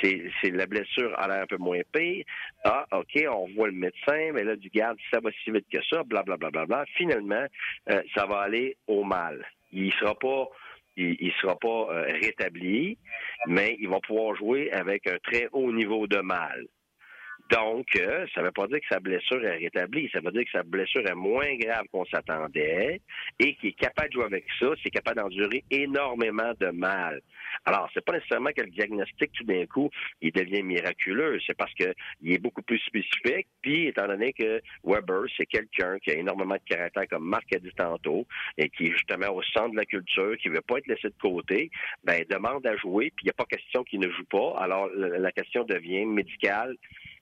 c'est, la blessure a l'air un peu moins pire. Ah, OK, on voit le médecin, mais là, du garde, ça va si vite que ça, blablabla. Bla, bla, bla, Finalement, euh, ça va aller au mal. Il sera pas il, sera pas euh, rétabli, mais il va pouvoir jouer avec un très haut niveau de mal. Donc, euh, ça ne veut pas dire que sa blessure est rétablie. Ça veut dire que sa blessure est moins grave qu'on s'attendait et qu'il est capable de jouer avec ça. C'est capable d'endurer énormément de mal. Alors, c'est pas nécessairement que le diagnostic, tout d'un coup, il devient miraculeux. C'est parce qu'il est beaucoup plus spécifique. Puis, étant donné que Weber, c'est quelqu'un qui a énormément de caractère, comme Marc a dit tantôt, et qui est justement au centre de la culture, qui veut pas être laissé de côté, ben, demande à jouer, puis il n'y a pas question qu'il ne joue pas. Alors, la question devient médicale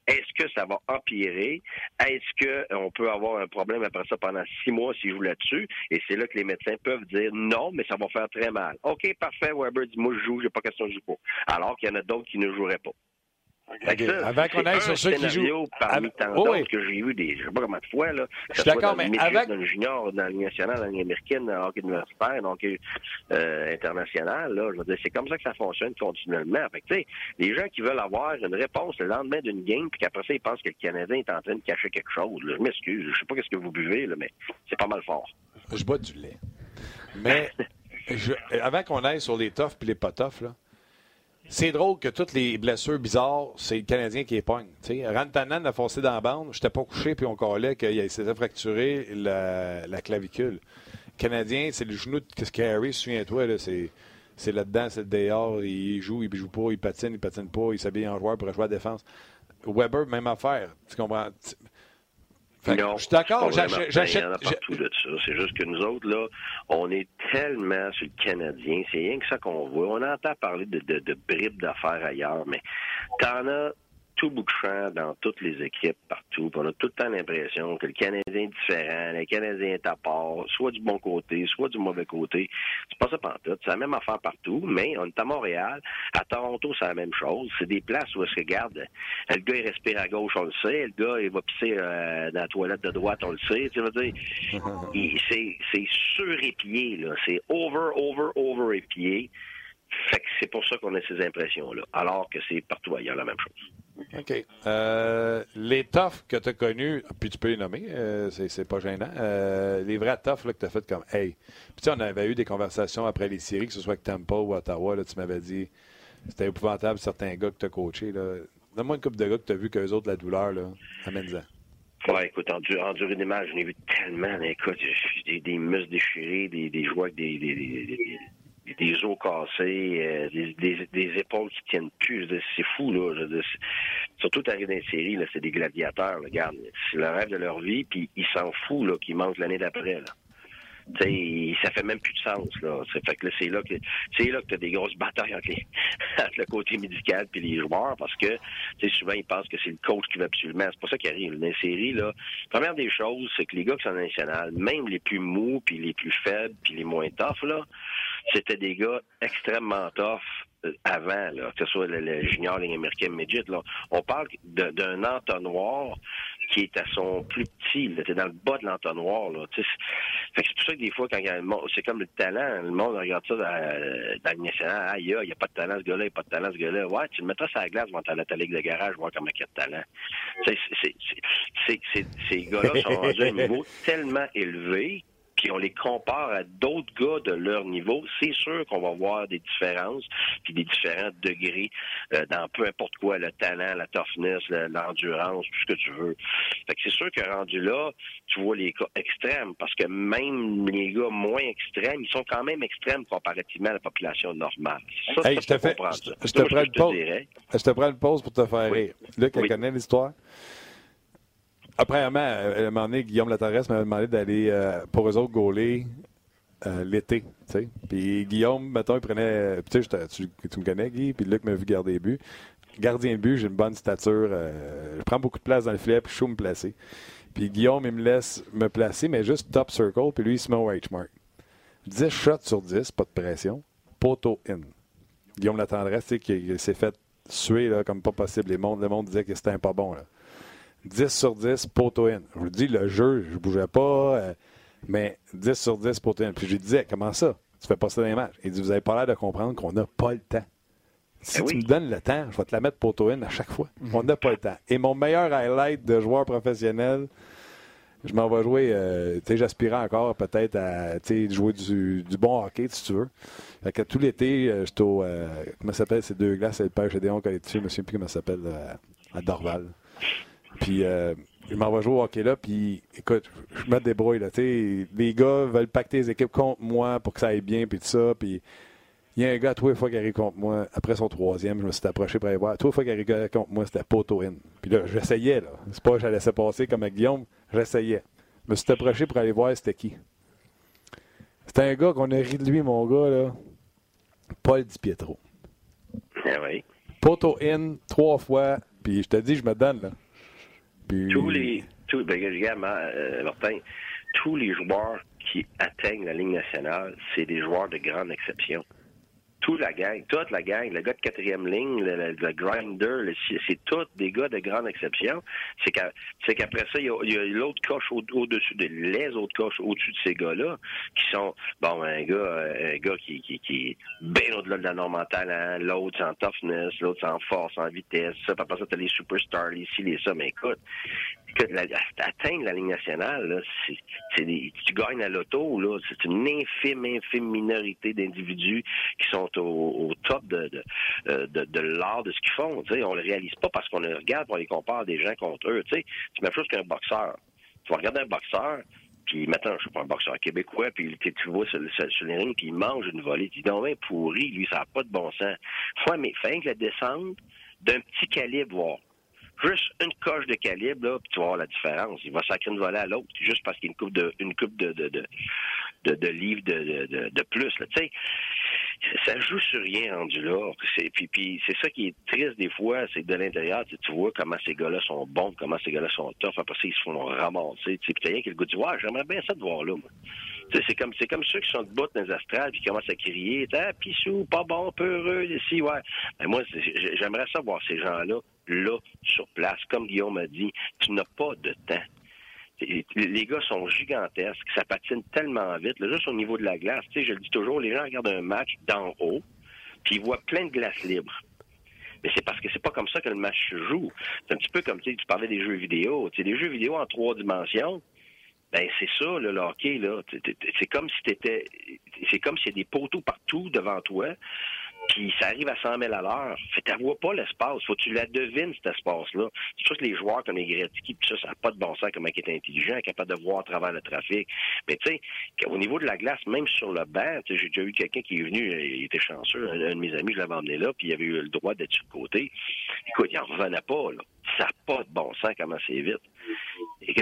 est-ce que ça va empirer? Est-ce qu'on peut avoir un problème après ça pendant six mois s'il joue là-dessus? Et c'est là que les médecins peuvent dire non, mais ça va faire très mal. OK, parfait, Weber dit moi je joue, j'ai pas question de jouer. Alors qu'il y en a d'autres qui ne joueraient pas. Avant qu'on aille sur ceux qui jouent. Parmi tant d'autres que j'ai eu des, je sais pas combien de fois, là. Je suis d'accord, mais avec. Dans le junior, dans Ligue nationale, dans Ligue américaine, dans le hockey universitaire, donc, euh, international, là. Je veux dire, c'est comme ça que ça fonctionne continuellement. Fait tu sais, les gens qui veulent avoir une réponse le lendemain d'une game, puis qu'après ça, ils pensent que le Canadien est en train de cacher quelque chose, là. Je m'excuse. Je sais pas qu'est-ce que vous buvez, là, mais c'est pas mal fort. Je bois du lait. Mais, je, avant qu'on aille sur les toughs puis les pas là, c'est drôle que toutes les blessures bizarres, c'est le Canadien qui épogne. Rantanen a foncé dans la bande. Je n'étais pas couché, puis on collait qu'il s'était fracturé la, la, clavicule. Le Canadien, c'est le genou de Carey, souviens-toi, c'est, c'est là-dedans, c'est dehors. Il joue, il joue pas, il patine, il patine pas, il s'habille en joueur pour jouer à la défense. Weber, même affaire. Tu comprends? Non, je suis d'accord. J'achète. partout de ça. C'est juste que nous autres, là, on est tellement sur le Canadien. C'est rien que ça qu'on voit. On entend parler de, de, de bribes d'affaires ailleurs, mais t'en as tout bout de champ dans toutes les équipes, partout. on a tout le temps l'impression que le Canadien est différent, le Canadien est à part, soit du bon côté, soit du mauvais côté. C'est pas ça tout. C'est la même affaire partout, mais on est à Montréal. À Toronto, c'est la même chose. C'est des places où est-ce que, regarde, le gars, il respire à gauche, on le sait. Le gars, il va pisser euh, dans la toilette de droite, on le sait. Tu veux dire, c'est surépié, là. C'est over, over, over épié. Fait que c'est pour ça qu'on a ces impressions-là, alors que c'est partout ailleurs la même chose. OK. Euh, les toughs que tu as connus, puis tu peux les nommer, euh, c'est pas gênant. Euh, les vrais toughs que tu as fait comme Hey. Puis tu sais, on avait eu des conversations après les séries, que ce soit avec Tampa ou Ottawa, là, tu m'avais dit c'était épouvantable certains gars que tu as coachés. Donne-moi une couple de gars que tu as vu qu'eux autres, la douleur, là, amène-en. Ouais, écoute, en, dur, en durée d'image, j'en ai vu tellement. Écoute, des, des muscles déchirés, des, des joueurs avec des, des, des des os cassés, euh, des, des, épaules qui tiennent plus. C'est fou, là. surtout arrivé dans les séries, là, c'est des gladiateurs, regarde. C'est le rêve de leur vie, puis ils s'en foutent là, qu'ils manquent l'année d'après. Là. T'sais, ça fait même plus de sens là. Fait que c'est là que c'est là que t'as des grosses batailles entre, le côté médical puis les joueurs parce que souvent ils pensent que c'est le coach qui veut absolument. C'est pas ça qui arrive. Dans les séries, là, première des choses, c'est que les gars qui sont nationales, même les plus mous puis les plus faibles puis les moins tough, là, c'était des gars extrêmement tough euh, avant, là, que ce soit le, junior, ligne américaine, midget. Là. On parle d'un entonnoir qui est à son plus petit. Était dans le bas de l'entonnoir. Là. c'est pour ça que des fois, quand il y a c'est comme le talent, le monde regarde ça dans, dans le national. Ah, il n'y a, pas de talent ce gars-là, il n'y a pas de talent ce gars-là. Ouais, tu le mettras sur la glace devant ta, ta ligue de garage, voir comment il y a de talent. Ces gars-là sont rendus à un niveau tellement élevé puis on les compare à d'autres gars de leur niveau, c'est sûr qu'on va voir des différences, puis des différents degrés euh, dans peu importe quoi, le talent, la toughness, l'endurance, tout ce que tu veux. Fait que c'est sûr que rendu là, tu vois les cas extrêmes, parce que même les gars moins extrêmes, ils sont quand même extrêmes comparativement à la population normale. Ça, je, te fais, je, te prends je, te prends une pause pour te faire rire. Là, quelqu'un connaît l'histoire? Après, à un moment donné, Guillaume Lataresse m'avait demandé d'aller euh, pour eux autres gauler euh, l'été. Puis Guillaume, mettons, il prenait. Tu tu, me connais, Guy, puis Luc m'a vu garder les buts. Gardien de but, j'ai une bonne stature. Euh, je prends beaucoup de place dans le filet, puis je suis me placer. Puis Guillaume, il me laisse me placer, mais juste top circle, puis lui, il se met au H-mark. 10 shots sur 10, pas de pression. Poteau in. Guillaume Latendresse, tu sais, qui s'est fait suer là, comme pas possible. Les le monde disait que c'était un pas bon. Là. 10 sur 10, poteau in. Je vous dis, le jeu, je ne bougeais pas, euh, mais 10 sur 10, poteau in. Puis je lui disais, comment ça? Tu fais pas ça dans les matchs. Il dit, vous avez pas l'air de comprendre qu'on n'a pas le temps. Si ben tu me donnes le temps, je vais te la mettre poteau in à chaque fois. On n'a pas le temps. Et mon meilleur highlight de joueur professionnel, je m'en vais jouer, euh, j'aspirais encore peut-être à jouer du, bon hockey, si tu veux. Fait que tout l'été, euh, j'étais au, comment ça s'appelle, ces deux glaces, c'est le père Gédéon Collectif, je ne me souviens plus comment ça s'appelle, à Dorval. Puis euh, je m'en vais jouer au hockey là, puis écoute, je me débrouille là. sais, les gars veulent pacter les équipes contre moi pour que ça aille bien, puis tout ça. Puis il y a un gars, tous les fois qu'il arrive contre moi, après son troisième, je me suis approché pour aller voir. Tous les fois qu'il arrive contre moi, c'était poteau in. Puis là, j'essayais, là. C'est pas que je laissais passer comme avec Guillaume, j'essayais. Je me suis approché pour aller voir c'était qui. C'était un gars qu'on a ri de lui, mon gars, là. Paul Di Pietro. Ah oui. Poteau in, trois fois, puis je te dis, je me donne, là. Tous les. Tous, ben, euh, Martin, tous les joueurs qui atteignent la ligne nationale, c'est des joueurs de grande exception toute la gang, toute la gang, le gars de quatrième ligne, le, grinder, c'est tous des gars de grande exception. C'est qu'après ça, il y a, l'autre coche au-dessus de les autres coches au-dessus de ces gars-là, qui sont bon un gars, un gars qui, est bien au-delà de la norme en talent, l'autre en toughness, l'autre en force, en vitesse. Ça, après ça, t'as les superstars, ici, les ça, mais écoute, que atteindre la ligne nationale, c'est, tu gagnes à l'auto, là, c'est une infime, infime minorité d'individus qui sont au, top euh, de, l'art de ce qu'ils font. sais On le réalise pas parce qu'on les regarde, on les compare des gens contre eux. C'est la même chose qu'un boxeur. Tu vas regarder un boxeur, puis maintenant, je suis pas un boxeur québécois, puis tu vois sur, les rings, puis il mange une volée. Tu dis, non, ben, pourri, lui, ça n'a pas de bon sens. Faut, mais fin que la descente d'un petit calibre, voir juste une coche de calibre, là, puis tu vas voir la différence. Il va sacrer une volée à l'autre, juste parce qu'il y a une coupe de, une coupe de, de, de, de, livres de, de, de plus. Tu sais, ça joue sur rien rendu là. Puis, puis c'est ça qui est triste des fois, c'est que de l'intérieur, tu, vois comment ces gars-là sont bons, comment ces gars-là sont tough. Après ça, ils se font ramasser. Puis t'as rien qui le goût du. J'aimerais bien ça de voir là. C'est comme c'est comme ceux qui sont debout dans les astrales puis qui commencent à crier Ah, pissou, pas bon, peureux, ici, ouais. Ben, moi, j'aimerais ça voir ces gens-là, là, sur place. Comme Guillaume a dit, tu n'as pas de temps les gars sont gigantesques, ça patine tellement vite, juste au niveau de la glace. Tu sais, je le dis toujours, les gens regardent un match d'en haut, puis ils voient plein de glace libre. Mais c'est parce que c'est pas comme ça que le match se joue. C'est un petit peu comme tu parlais des jeux vidéo. Tu sais, des jeux vidéo en trois dimensions, ben c'est ça le hockey là. C'est comme si t'étais, c'est comme s'il y a des poteaux partout devant toi puis ça arrive à 100 000 à l'heure. Fait que vois pas l'espace. Faut que tu la devines, cet espace-là. C'est sûr que les joueurs comme les Gretzky, tout ça, ça n'a pas de bon sens comment il est intelligent, capable de voir à travers le trafic. Mais tu sais, au niveau de la glace, même sur le banc, j'ai déjà eu quelqu'un qui est venu, euh, il était chanceux, un, de mes amis, je l'avais emmené là, puis il avait eu le droit d'être sur le côté. Écoute, il en revenait pas, là. Ça n'a pas de bon sens comment c'est vite. Il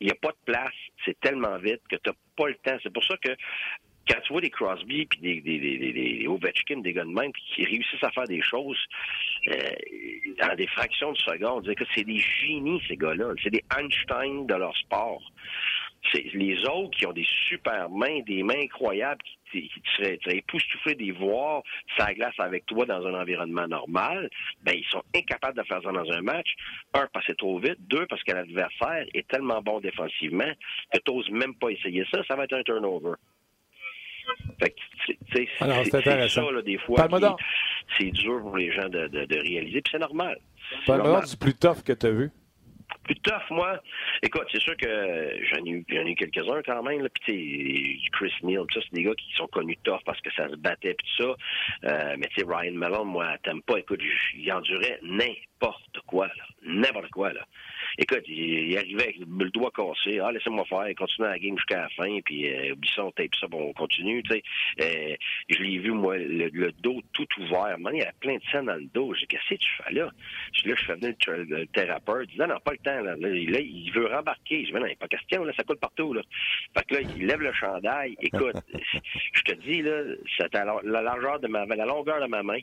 n'y a pas de place, c'est tellement vite que tu n'as pas le temps. C'est pour ça que quand tu vois des Crosby puis des, des, des, des, Ovechkin, des gars de même, qui réussissent à faire des choses euh, dans des fractions de seconde, que c'est des génies, ces gars-là. C'est des Einstein de leur sport. C'est les autres qui ont des super mains, des mains incroyables, qui, qui te seraient, époustouflés des voir sa glace avec toi dans un environnement normal, ben ils sont incapables de faire ça dans un match. Un, parce que c'est trop vite. Deux, parce que l'adversaire est tellement bon défensivement que tu n'oses même pas essayer ça. Ça va être un turnover. C'est ça, là, des fois, c'est dur pour les gens de, de, de réaliser, puis c'est normal. Parle-moi du plus tough que tu as vu. Plus tough, moi. Écoute, c'est sûr que j'en ai eu, eu quelques-uns quand même. Là. Puis, Chris Neal, ça, c'est des gars qui sont connus tough parce que ça se battait, puis tout ça. Euh, mais tu sais, Ryan Malone, moi, t'aimes pas. Écoute, il endurait n'importe quoi, là. N'importe quoi, là. Écoute, il, arrivait avec le doigt cassé. Ah, laissez-moi faire. Il continuait la game jusqu'à la fin. Puis, euh, oublie ça, on tape ça, bon, on continue. Tu sais. Euh, je l'ai vu, moi, le, dos tout ouvert. Man, il y avait plein de scènes dans le dos. J'ai dit, qu'est-ce que tu fais là? Je, là, je fais venir le, thérapeute. Il dit, non, pas le temps. Là. Là, il veut rembarquer. Je dis, non, il pas question. Là, ça coule partout. Là. Fait que là, il lève le chandail. Écoute, je te dis, là, c'était la largeur de ma, la longueur de ma main.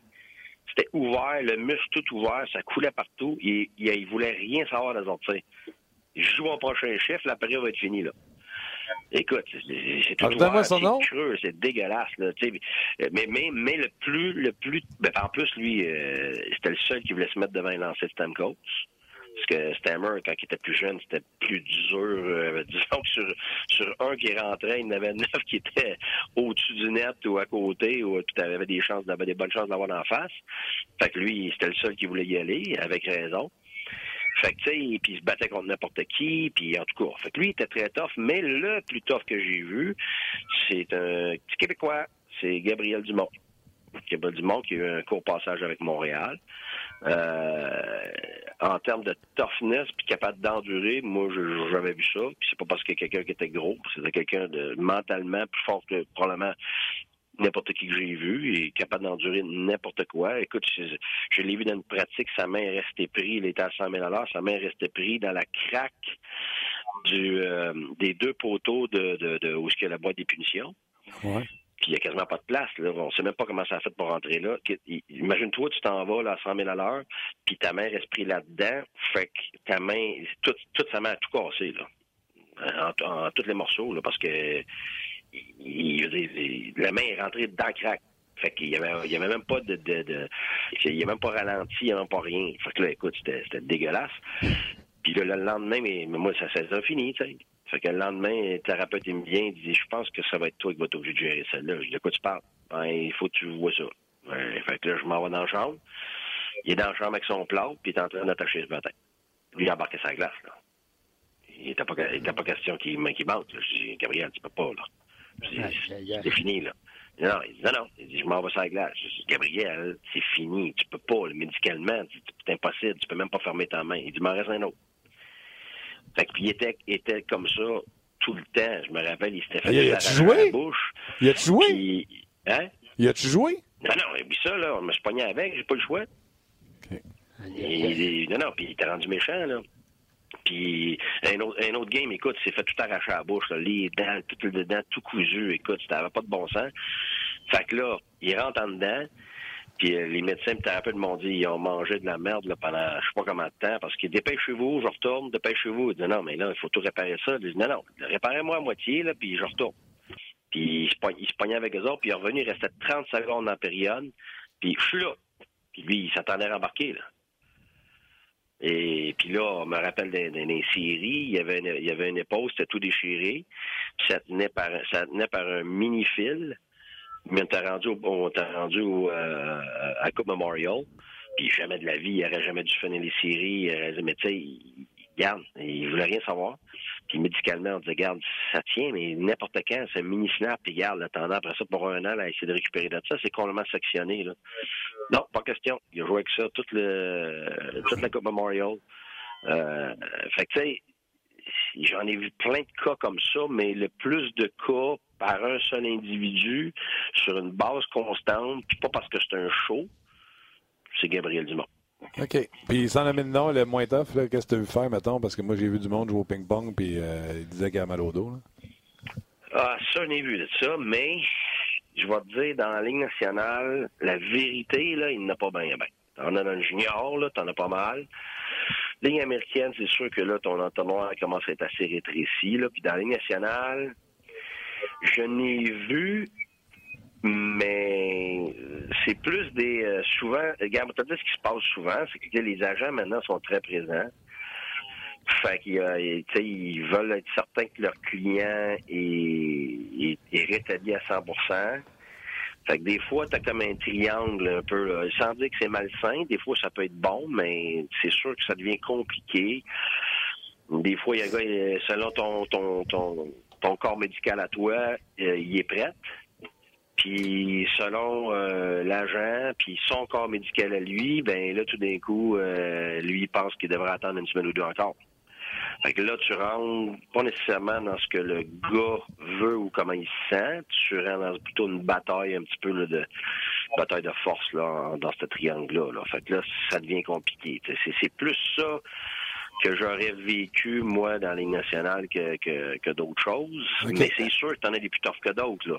C'était ouvert, le muscle tout ouvert, ça coulait partout. Il, il, voulait rien savoir de sortir. Je joue mon prochain chef, la période va être finie, là. Écoute, c'est tout c'est creux, c'est dégueulasse, là, mais, mais, mais le plus, le plus, ben, en plus, lui, euh, c'était le seul qui voulait se mettre devant un lancer de Stamkos. Parce que Stammer, quand il était plus jeune, c'était plus dur. Euh, disons sur, un qui rentrait, il y en avait neuf qui étaient au-dessus du net ou à côté, où tu avais des chances, des bonnes chances d'avoir en face. Fait que lui, c'était le seul qui voulait y aller, avec raison. Fait que, tu sais, puis il se battait contre n'importe qui, puis en tout cas. Fait que lui, il était très tough, mais le plus tough que j'ai vu, c'est un petit Québécois, c'est Gabriel Dumont. Gabriel Dumont qui a eu un court passage avec Montréal. Euh, en termes de toughness puis capable d'endurer, moi j'avais vu ça. Puis c'est pas parce que quelqu'un qui était gros, c'était quelqu'un de mentalement plus fort que probablement n'importe qui que j'ai vu et capable d'endurer n'importe quoi. Écoute, je, l'ai vu dans une pratique, sa main est restée prise, il était à 100 000 sa main est restée prise dans la craque du, euh, des deux poteaux de, de, de où est-ce qu'il y a la boîte des punitions. Ouais puis il n'y a quasiment pas de place. Là. On ne sait même pas comment ça a fait pour rentrer là. Imagine-toi, tu t'en vas là, à 100 000 à l'heure, puis ta main reste prise là-dedans. Fait que ta main, toute, sa main a tout cassé, là. En, tous les morceaux, là, parce que la main est rentrée dans le crack. Fait qu'il y avait, il avait même pas de, de, de il y avait même pas ralenti, il n'y avait même pas rien. Fait que là, écoute, c'était, c'était dégueulasse. Puis là, le lendemain, mais, moi, ça s'est fini, tu sais. Fait que le lendemain, le thérapeute, il me vient, il dit, je pense que ça va être toi qui vas être obligé de gérer ça. Là, je dis, de quoi tu parles? Ben, il faut que tu vois ça. fait que là, je m'en vais dans la chambre. Il est dans la chambre avec son plat, puis il est en train d'attacher ce matin. Lui, il a embarqué sa glace, là. Il n'était pas, pas question qu'il qu monte. Je dis, Gabriel, tu peux pas, là. c'est fini, là. Non, il dit, non, non. Il dit, je m'en vais sur la glace. Je dis, Gabriel, c'est fini. Tu peux pas, médicalement, c'est impossible. Tu peux même pas fermer ta main. Il dit, m'en reste un autre. Fait il était, était comme ça tout le temps. Je me rappelle, il s'était fait joué? la bouche. Il a-tu joué? hein? Il a-tu joué? Non, non, et puis ça, là, on me se avec, j'ai pas le choix. Non, non, puis il était rendu méchant, là. Puis un autre, un autre game, écoute, il s'est fait tout arracher à la bouche, là, les dents, tout le dedans, tout cousu, écoute, ça n'avait pas de bon sens. Fait que là, il rentre en dedans, puis euh, les médecins et thérapeutes m'ont dit ils ont mangé de la merde là, pendant je sais pas combien de temps, parce que dépêchez-vous, je retourne, dépêchez-vous. Il dit non, mais là, il faut tout réparer ça. Il dit non, non, réparez-moi à moitié, là, puis je retourne. Puis il se, pognait, avec eux autres, puis il est revenu, il restait 30 secondes en période, puis je suis là. Puis lui, il s'attendait à embarquer, là. Et puis là, on me rappelle des, séries, il y avait une, il y avait épaule, c'était tout déchiré, puis ça tenait par, ça tenait par un mini-fil. Mais on t'a rendu, on t'a rendu euh, à Coupe Memorial, puis jamais de la vie, il n'aurait jamais dû finir les séries. Il mais tu sais, il, garde, il voulait rien savoir. Puis médicalement, on disait, garde, ça tient, mais n'importe quand, c'est un mini-snap, puis garde, l'attendant après ça pour un an, à essayer de récupérer de ça, c'est complètement sectionné. Là. Non, pas question. Il a joué avec ça toute, toute la Coupe Memorial. Euh, fait que, tu sais, j'en ai vu plein de cas comme ça, mais le plus de cas par un seul individu, sur une base constante, puis pas parce que c'est un show, c'est Gabriel Dumont. OK. Puis sans de nom, le moins tough, qu'est-ce que tu as vu faire, mettons? Parce que moi, j'ai vu du monde jouer au ping-pong, puis euh, il disait qu'il a mal au dos. Ah, ça, j'en ai vu de ça, mais je vais te dire, dans la Ligue nationale, la vérité, là, il n'a pas bien bien. T'en as dans le junior, là, t'en as pas mal. Ligue américaine, c'est sûr que là, ton entonnoir commence à être assez rétréci, là. Puis dans la Ligue nationale, je n'ai vu mais c'est plus des euh, souvent regarde ce qui se passe souvent c'est que les agents maintenant sont très présents fait qu'ils euh, ils veulent être certains que leur client est, rétabli à 100 fait que des fois, tu as comme un triangle un peu, sans dire que c'est malsain, des fois ça peut être bon, mais c'est sûr que ça devient compliqué. Des fois, il y a gars, selon ton, ton, ton, ton corps médical à toi, euh, il est prêt. Puis selon euh, l'agent, puis son corps médical à lui, ben là tout d'un coup, euh, lui pense qu'il devrait attendre une semaine ou deux encore. Fait que là, tu rentres pas nécessairement dans ce que le gars veut ou comment il se sent. Tu rentres dans plutôt une bataille un petit peu là, de bataille de force là, dans ce triangle-là. Là. Fait que là, ça devient compliqué. C'est plus ça que j'aurais vécu, moi, dans les nationales que, que, que d'autres choses. Mais c'est sûr que t'en as des plus toughs que d'autres, là.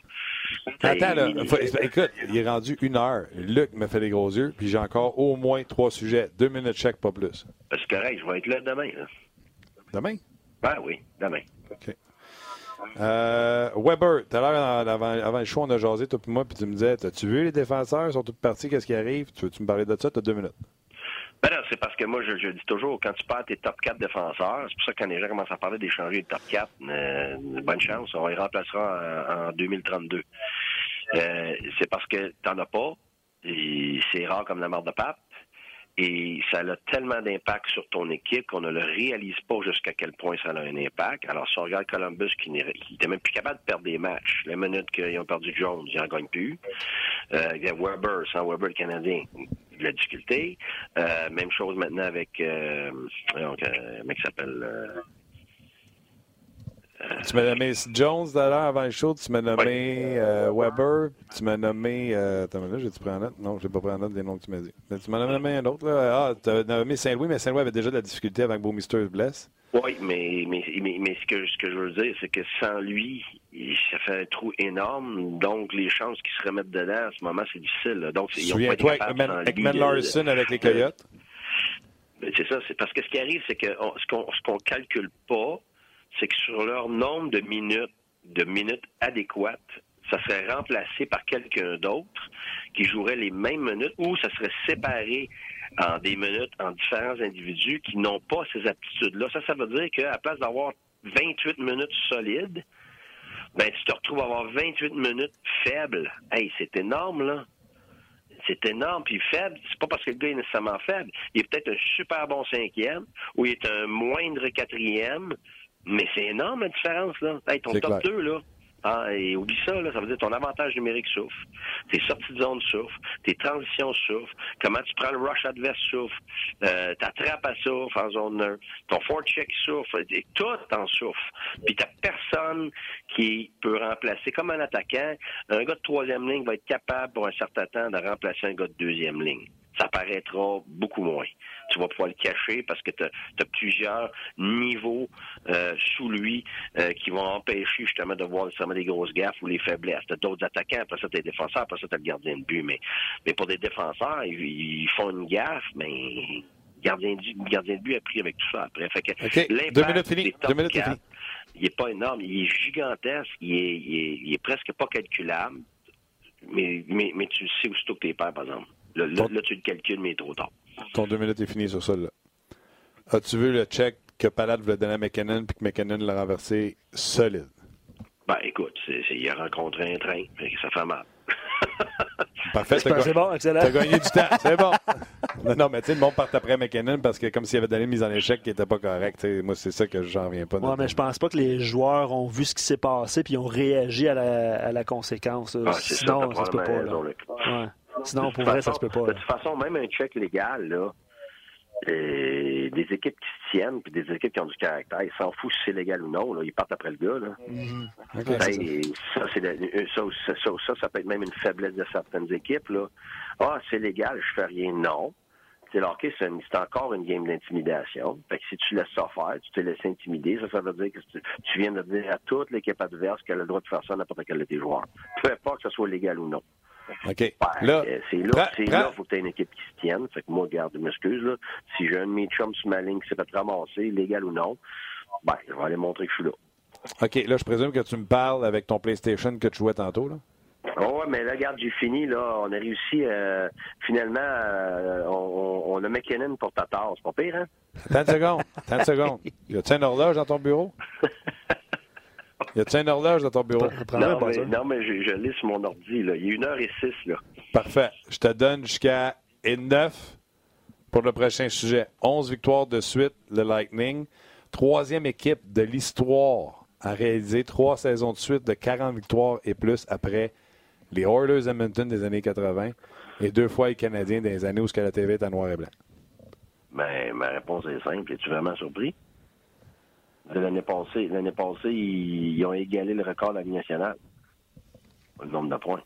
Attends, là. écoute, il est rendu une heure. Luc me fait des gros yeux, puis j'ai encore au moins trois sujets. Deux minutes chaque, pas plus. C'est correct, je vais être là demain, là. Demain? Ben oui, demain. OK. Euh, Weber, tout à l'heure, avant, avant, le show, on a jasé, toi et moi, puis tu me disais, as-tu vu les défenseurs, ils sont tous partis, qu'est-ce qui arrive? Tu veux-tu me parler de ça? Tu as deux minutes. Ben non, c'est parce que moi, je, dis toujours, quand tu perds tes top 4 défenseurs, c'est pour ça que quand les gens commencent à parler d'échanger les top 4, euh, bonne chance, on les remplacera en, 2032. Euh, c'est parce que t'en as pas, et c'est rare comme la mort de pape, et ça a tellement d'impact sur ton équipe qu'on ne le réalise pas jusqu'à quel point ça a un impact. Alors, si on regarde Columbus, qui n'était même plus capable de perdre des matchs, les minutes qu'ils ont perdu Jones, ils n'en gagnent plus. Euh, il y a Weber, sans Weber, le Canadien, de la difficulté. Euh, même chose maintenant avec, euh, donc, euh, mec s'appelle... Tu m'as nommé Jones d'ailleurs avant le show, tu m'as nommé euh, Weber, tu m'as nommé. Euh, attends, là, j'ai-tu pris en note? Non, je n'ai pas pris en note des noms que tu m'as dit. Mais tu m'as nommé un autre, là. Ah, tu as nommé Saint-Louis, mais Saint-Louis avait déjà de la difficulté avant que Beaumister se blesse. Oui, mais, mais, mais, ce, que, ce que je veux dire, c'est que sans lui, ça fait un trou énorme. Donc, les chances qu'il se remettent dedans, à ce moment, c'est difficile. Donc, ils ont pas avec Man Larson avec les Coyotes? C'est ça. C'est parce que ce qui arrive, c'est que ce qu'on ce qu'on calcule pas, c'est que sur leur nombre de minutes, de minutes adéquates, ça serait remplacé par quelqu'un d'autre qui jouerait les mêmes minutes ou ça serait séparé en des minutes en différents individus qui n'ont pas ces aptitudes-là. Ça, ça veut dire qu'à place d'avoir 28 minutes solides, ben, tu te retrouves à avoir 28 minutes faibles. Hey, c'est énorme, là. C'est énorme. Puis faible, c'est pas parce que le gars est nécessairement faible. Il est peut-être un super bon cinquième ou il est un moindre quatrième mais c'est énorme la différence, là. Hey, ton top 2, là. Ah, et oublie ça, là, ça veut dire ton avantage numérique souffre, tes sorties de zone souffrent, tes transitions souffrent, comment tu prends le rush adverse souffre, euh, ta trappe à souffre en zone neutre, ton check souffre, et tout en souffre. Puis t'as personne qui peut remplacer, comme un attaquant, un gars de troisième ligne va être capable pour un certain temps de remplacer un gars de deuxième ligne ça paraîtra beaucoup moins. tu vas pouvoir le cacher parce que tu as, plusieurs niveaux euh, sous lui euh, qui vont empêcher justement de voir nécessairement des grosses gaffes ou les faiblesses. Tu as d'autres attaquants, après ça, tu défenseurs, après ça, tu as le gardien de but. Mais, mais pour des défenseurs, ils, font une gaffe, mais le gardien, gardien de but a pris avec tout ça après. Fait que Deux minutes finies. Deux minutes il est pas énorme, il est gigantesque, il est, il est, presque pas calculable, mais, mais, mais tu sais où que tu par exemple. Là, là, tu le calcules, mais il est trop tard. Ton deux minutes est fini sur ça. Là. As-tu vu le check que Palade voulait donner à McKinnon puis que McKinnon l'a renversé solide? Ben, écoute, il a rencontré un train, ça fait mal. Parfait, c'est bon, excellent. T'as gagné du temps, c'est bon. non, mais tu sais, le monde part après McKinnon parce que comme s'il avait donné une mise en échec qui n'était pas correcte. Moi, c'est ça que j'en reviens pas. Ouais, mais je pense pas que les joueurs ont vu ce qui s'est passé puis ont réagi à la, à la conséquence. Ah, Sinon, ça, ça se peut pas. Ouais. Sinon, pour vrai, ça se peut pas. De toute façon, même un check légal, là, euh, des équipes qui se tiennent puis des équipes qui ont du caractère, ils s'en foutent si c'est légal ou non. Là. Ils partent après le gars. Là. Ça, ça, ça, ça, ça, peut être même une faiblesse de certaines équipes. Là. Ah, c'est légal, je fais rien. Non. C'est hockey, c'est encore une game d'intimidation. Fait que si tu laisses ça faire, tu te laisses intimider, ça, ça veut dire que tu, viens de dire à toute l'équipe adverse qu'elle a le droit de faire ça n'importe quel de tes joueurs. Peu importe que ce soit légal ou non. OK. là, c'est là, c'est là, faut que tu aies une équipe qui se tienne. Fait que moi, garde, je m'excuse, là. Si j'ai un de mes chums sur ma ligne qui s'est fait ramasser, légal ou non, ben, je vais aller montrer que je suis là. OK, là, je présume que tu me parles avec ton PlayStation que tu jouais tantôt, là? Oh, mais là, regarde, j'ai fini, là. On a réussi, euh, finalement, euh, on, on, a McKinnon pour ta tasse. C'est pas pire, hein? Attends une seconde. Attends une seconde. Y a-tu une horloge dans ton bureau? Y a-t-il une horloge dans ton bureau? Non, mais, je, je lis sur mon ordi. Là. Il y a une heure et six. Là. Parfait. Je te donne jusqu'à 9 pour le prochain sujet. 11 victoires de suite, le Lightning. Troisième équipe de l'histoire à réaliser trois saisons de suite de 40 victoires et plus après les Oilers Edmonton des années 80 et deux fois les Canadiens des années où la TV est en noir et blanc. Ben, ma réponse est simple. Es-tu vraiment surpris? L'année passée. L'année passée, ils, ont égalé le record de la Ligue nationale. Le nombre de points.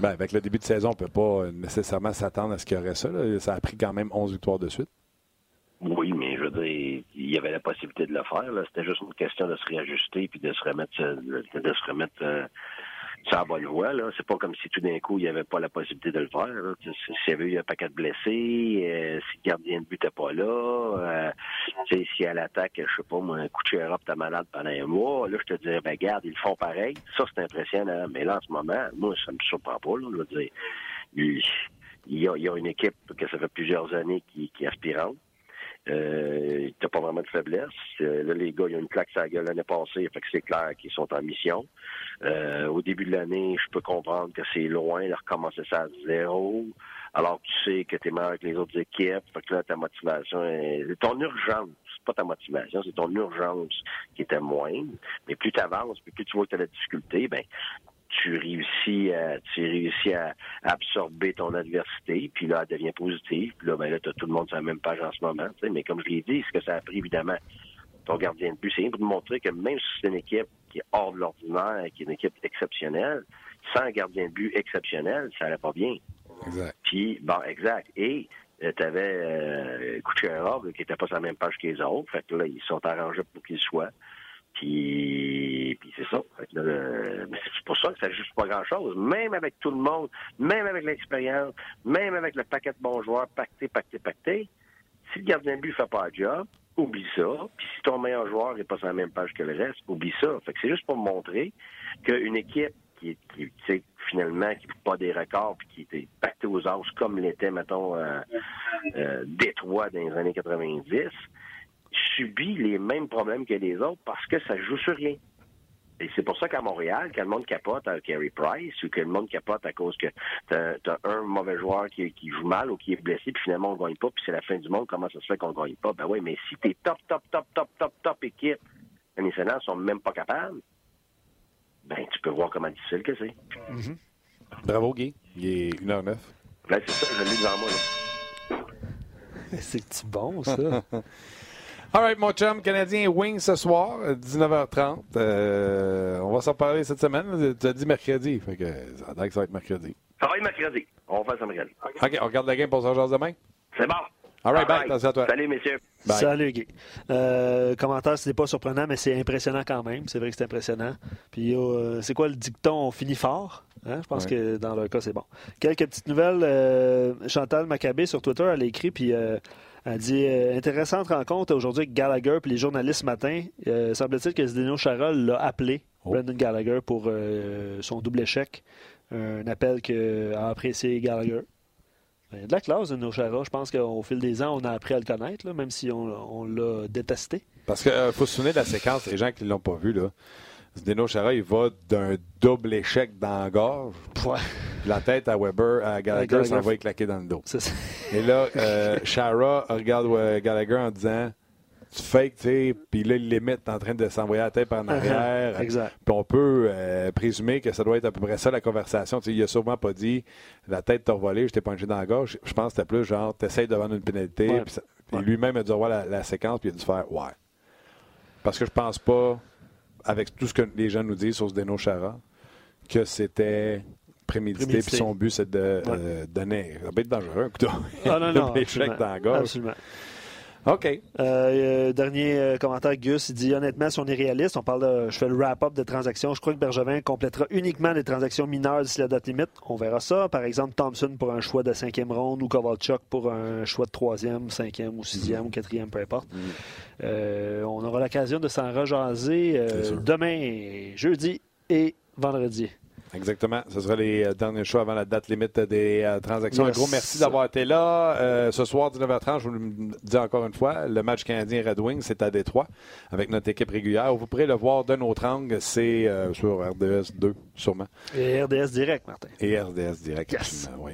Ben, avec le début de saison, on ne peut pas nécessairement s'attendre à ce qu'il y aurait ça. Ça a pris quand même 11 victoires de suite. Oui, mais je veux dire, il y avait la possibilité de le faire. C'était juste une question de se réajuster puis de se remettre, de se remettre euh, ça la bonne voie. Là. C'est pas comme si tout d'un coup, il n'y avait pas la possibilité de le faire. S'il y avait eu un paquet de blessés, euh, si le gardien de but n'était pas là, euh, si à l'attaque, je sais pas, moi, un coup de tu t'es malade pendant un mois, là, je te dirais, ben garde, ils le font pareil. Ça, c'est impressionnant. Mais là, en ce moment, moi, ça me surprend pas. Là, je veux dire, il, y a, il y a une équipe que ça fait plusieurs années qui, qui est aspirante. Euh, t'as pas vraiment de faiblesse. Euh, là, les gars, ils ont une claque sur la gueule l'année passée, fait que c'est clair qu'ils sont en mission. Euh, au début de l'année, je peux comprendre que c'est loin de recommencer ça à zéro, alors que tu sais que tu es meilleur avec les autres équipes. Fait que là, ta motivation est... ton urgence. Pas ta motivation, c'est ton urgence qui était moindre. Mais plus tu avances, plus tu vois que tu as la difficulté, ben tu réussis à, tu réussis à, absorber ton adversité, puis là, elle devient positive, puis là, ben là, as tout le monde sur la même page en ce moment, mais comme je l'ai dit, ce que ça a pris, évidemment, ton gardien de but, c'est pour montrer que même si c'est une équipe qui est hors de l'ordinaire, qui est une équipe exceptionnelle, sans un gardien de but exceptionnel, ça allait pas bien. Exact. Puis, bon, exact. Et euh, tu avais euh, Kucherov, qui était pas sur la même page que les autres, fait que là, ils sont arrangés pour qu'il soit. Puis, puis c'est ça. c'est pour ça que ça ne juste pas grand-chose. Même avec tout le monde, même avec l'expérience, même avec le paquet de bons joueurs, pacté, pacté, pacté, si le gardien de but fait pas le job, oublie ça. Puis si ton meilleur joueur n'est pas sur la même page que le reste, oublie ça. Fait que c'est juste pour montrer qu'une équipe qui, qui finalement, qui ne pas des records puis qui était pactée aux os comme l'était, mettons, euh, euh, Détroit dans les années 90, subit les mêmes problèmes que les autres parce que ça joue sur rien. Et c'est pour ça qu'à Montréal, quand le monde capote à Carey Price ou que le monde capote à cause que t'as as un mauvais joueur qui, joue mal ou qui est blessé, puis finalement on gagne pas, puis c'est la fin du monde, comment ça se fait qu'on gagne pas? Ben oui, mais si t'es top, top, top, top, top, top équipe, les Sénats sont même pas capables, ben tu peux voir comment difficile que c'est. Mm-hmm. Bravo Guy, il est 1h09. Ben, c'est ça, je l'ai devant moi. Là. C'est bon ça? All right, mon chum, Canadien Wing ce soir, 19h30. Euh, on va s'en parler cette semaine. Tu as dit mercredi. Fait que ça que ça va être mercredi. Ça va être mercredi. On va faire ça mercredi. OK, on regarde la game pour ce genre demain? C'est bon. All right, bye. À toi. Salut, messieurs. Salut, Guy. Euh, commentaire, ce n'est pas surprenant, mais c'est impressionnant quand même. C'est vrai que c'est impressionnant. Puis, euh, c'est quoi le dicton? On finit fort. Hein? Je pense que dans leur cas, c'est bon. Quelques petites nouvelles. Euh, Chantal Maccabé sur Twitter, elle a écrit, puis euh, elle dit Intéressante rencontre aujourd'hui avec Gallagher puis les journalistes ce matin. Semble-t-il que Zdeno Charol l'a appelé, oh. Brendan Gallagher, pour son double échec. Un appel qu'a apprécié Gallagher. Il y a de la classe de Chara. Je pense qu'au fil des ans, on a appris à le connaître, même si on, l'a détesté. Parce qu'il faut se souvenir de la séquence, les gens qui ne l'ont pas vu. Là. Zdeno Chara, il va d'un double échec dans la gorge. La tête à Weber, à Gallagher, s'en va éclater dans le dos. Et là, euh, Chara regarde Gallagher en disant tu fake, tu sais, puis là, il limite en train de s'envoyer la tête par en uh-huh. arrière. exact. Puis on peut euh, présumer que ça doit être à peu près ça, la conversation. Tu sais, il a sûrement pas dit la tête t'a volé, je t'ai punché dans la gorge. Je pense que c'était plus genre, t'essayes de vendre une pénalité. Puis lui-même a dû revoir la, séquence, puis il a dû faire ouais. Parce que je pense pas, avec tout ce que les gens nous disent sur ce Deno Chara, que c'était prémédité, puis son but, c'est de euh, donner. Ça peut être dangereux, un couteau. Ah, non, non, dans la gorge. Absolument. OK. Euh, euh, dernier euh, commentaire, Gus, il dit honnêtement, si on est réaliste, on parle de, je fais le wrap-up de transactions. Je crois que Bergevin complétera uniquement des transactions mineures d'ici la date limite. On verra ça. Par exemple, Thompson pour un choix de cinquième ronde ou Kovalchuk pour un choix de troisième, cinquième ou sixième ou quatrième, peu importe. Mm. on aura l'occasion de s'en rejaser demain, jeudi et vendredi. Exactement. Ce sera les euh, derniers choix avant la date limite des euh, transactions. Un gros merci d'avoir été là. Euh, ce soir, 19h30, je vous le dis encore une fois, le match canadien Red Wings, c'est à Détroit avec notre équipe régulière. Vous pourrez le voir de notre angle. C'est sur RDS 2, sûrement. Et RDS Direct, Martin. Et RDS Direct.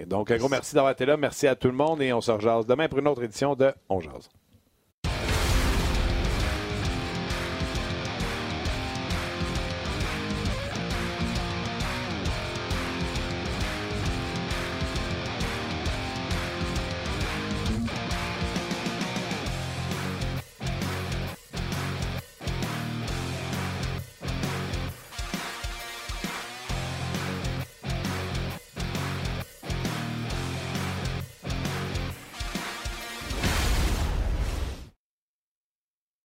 Donc, un gros merci d'avoir été là. Merci à tout le monde et on se rejase demain pour une autre édition de On Jase.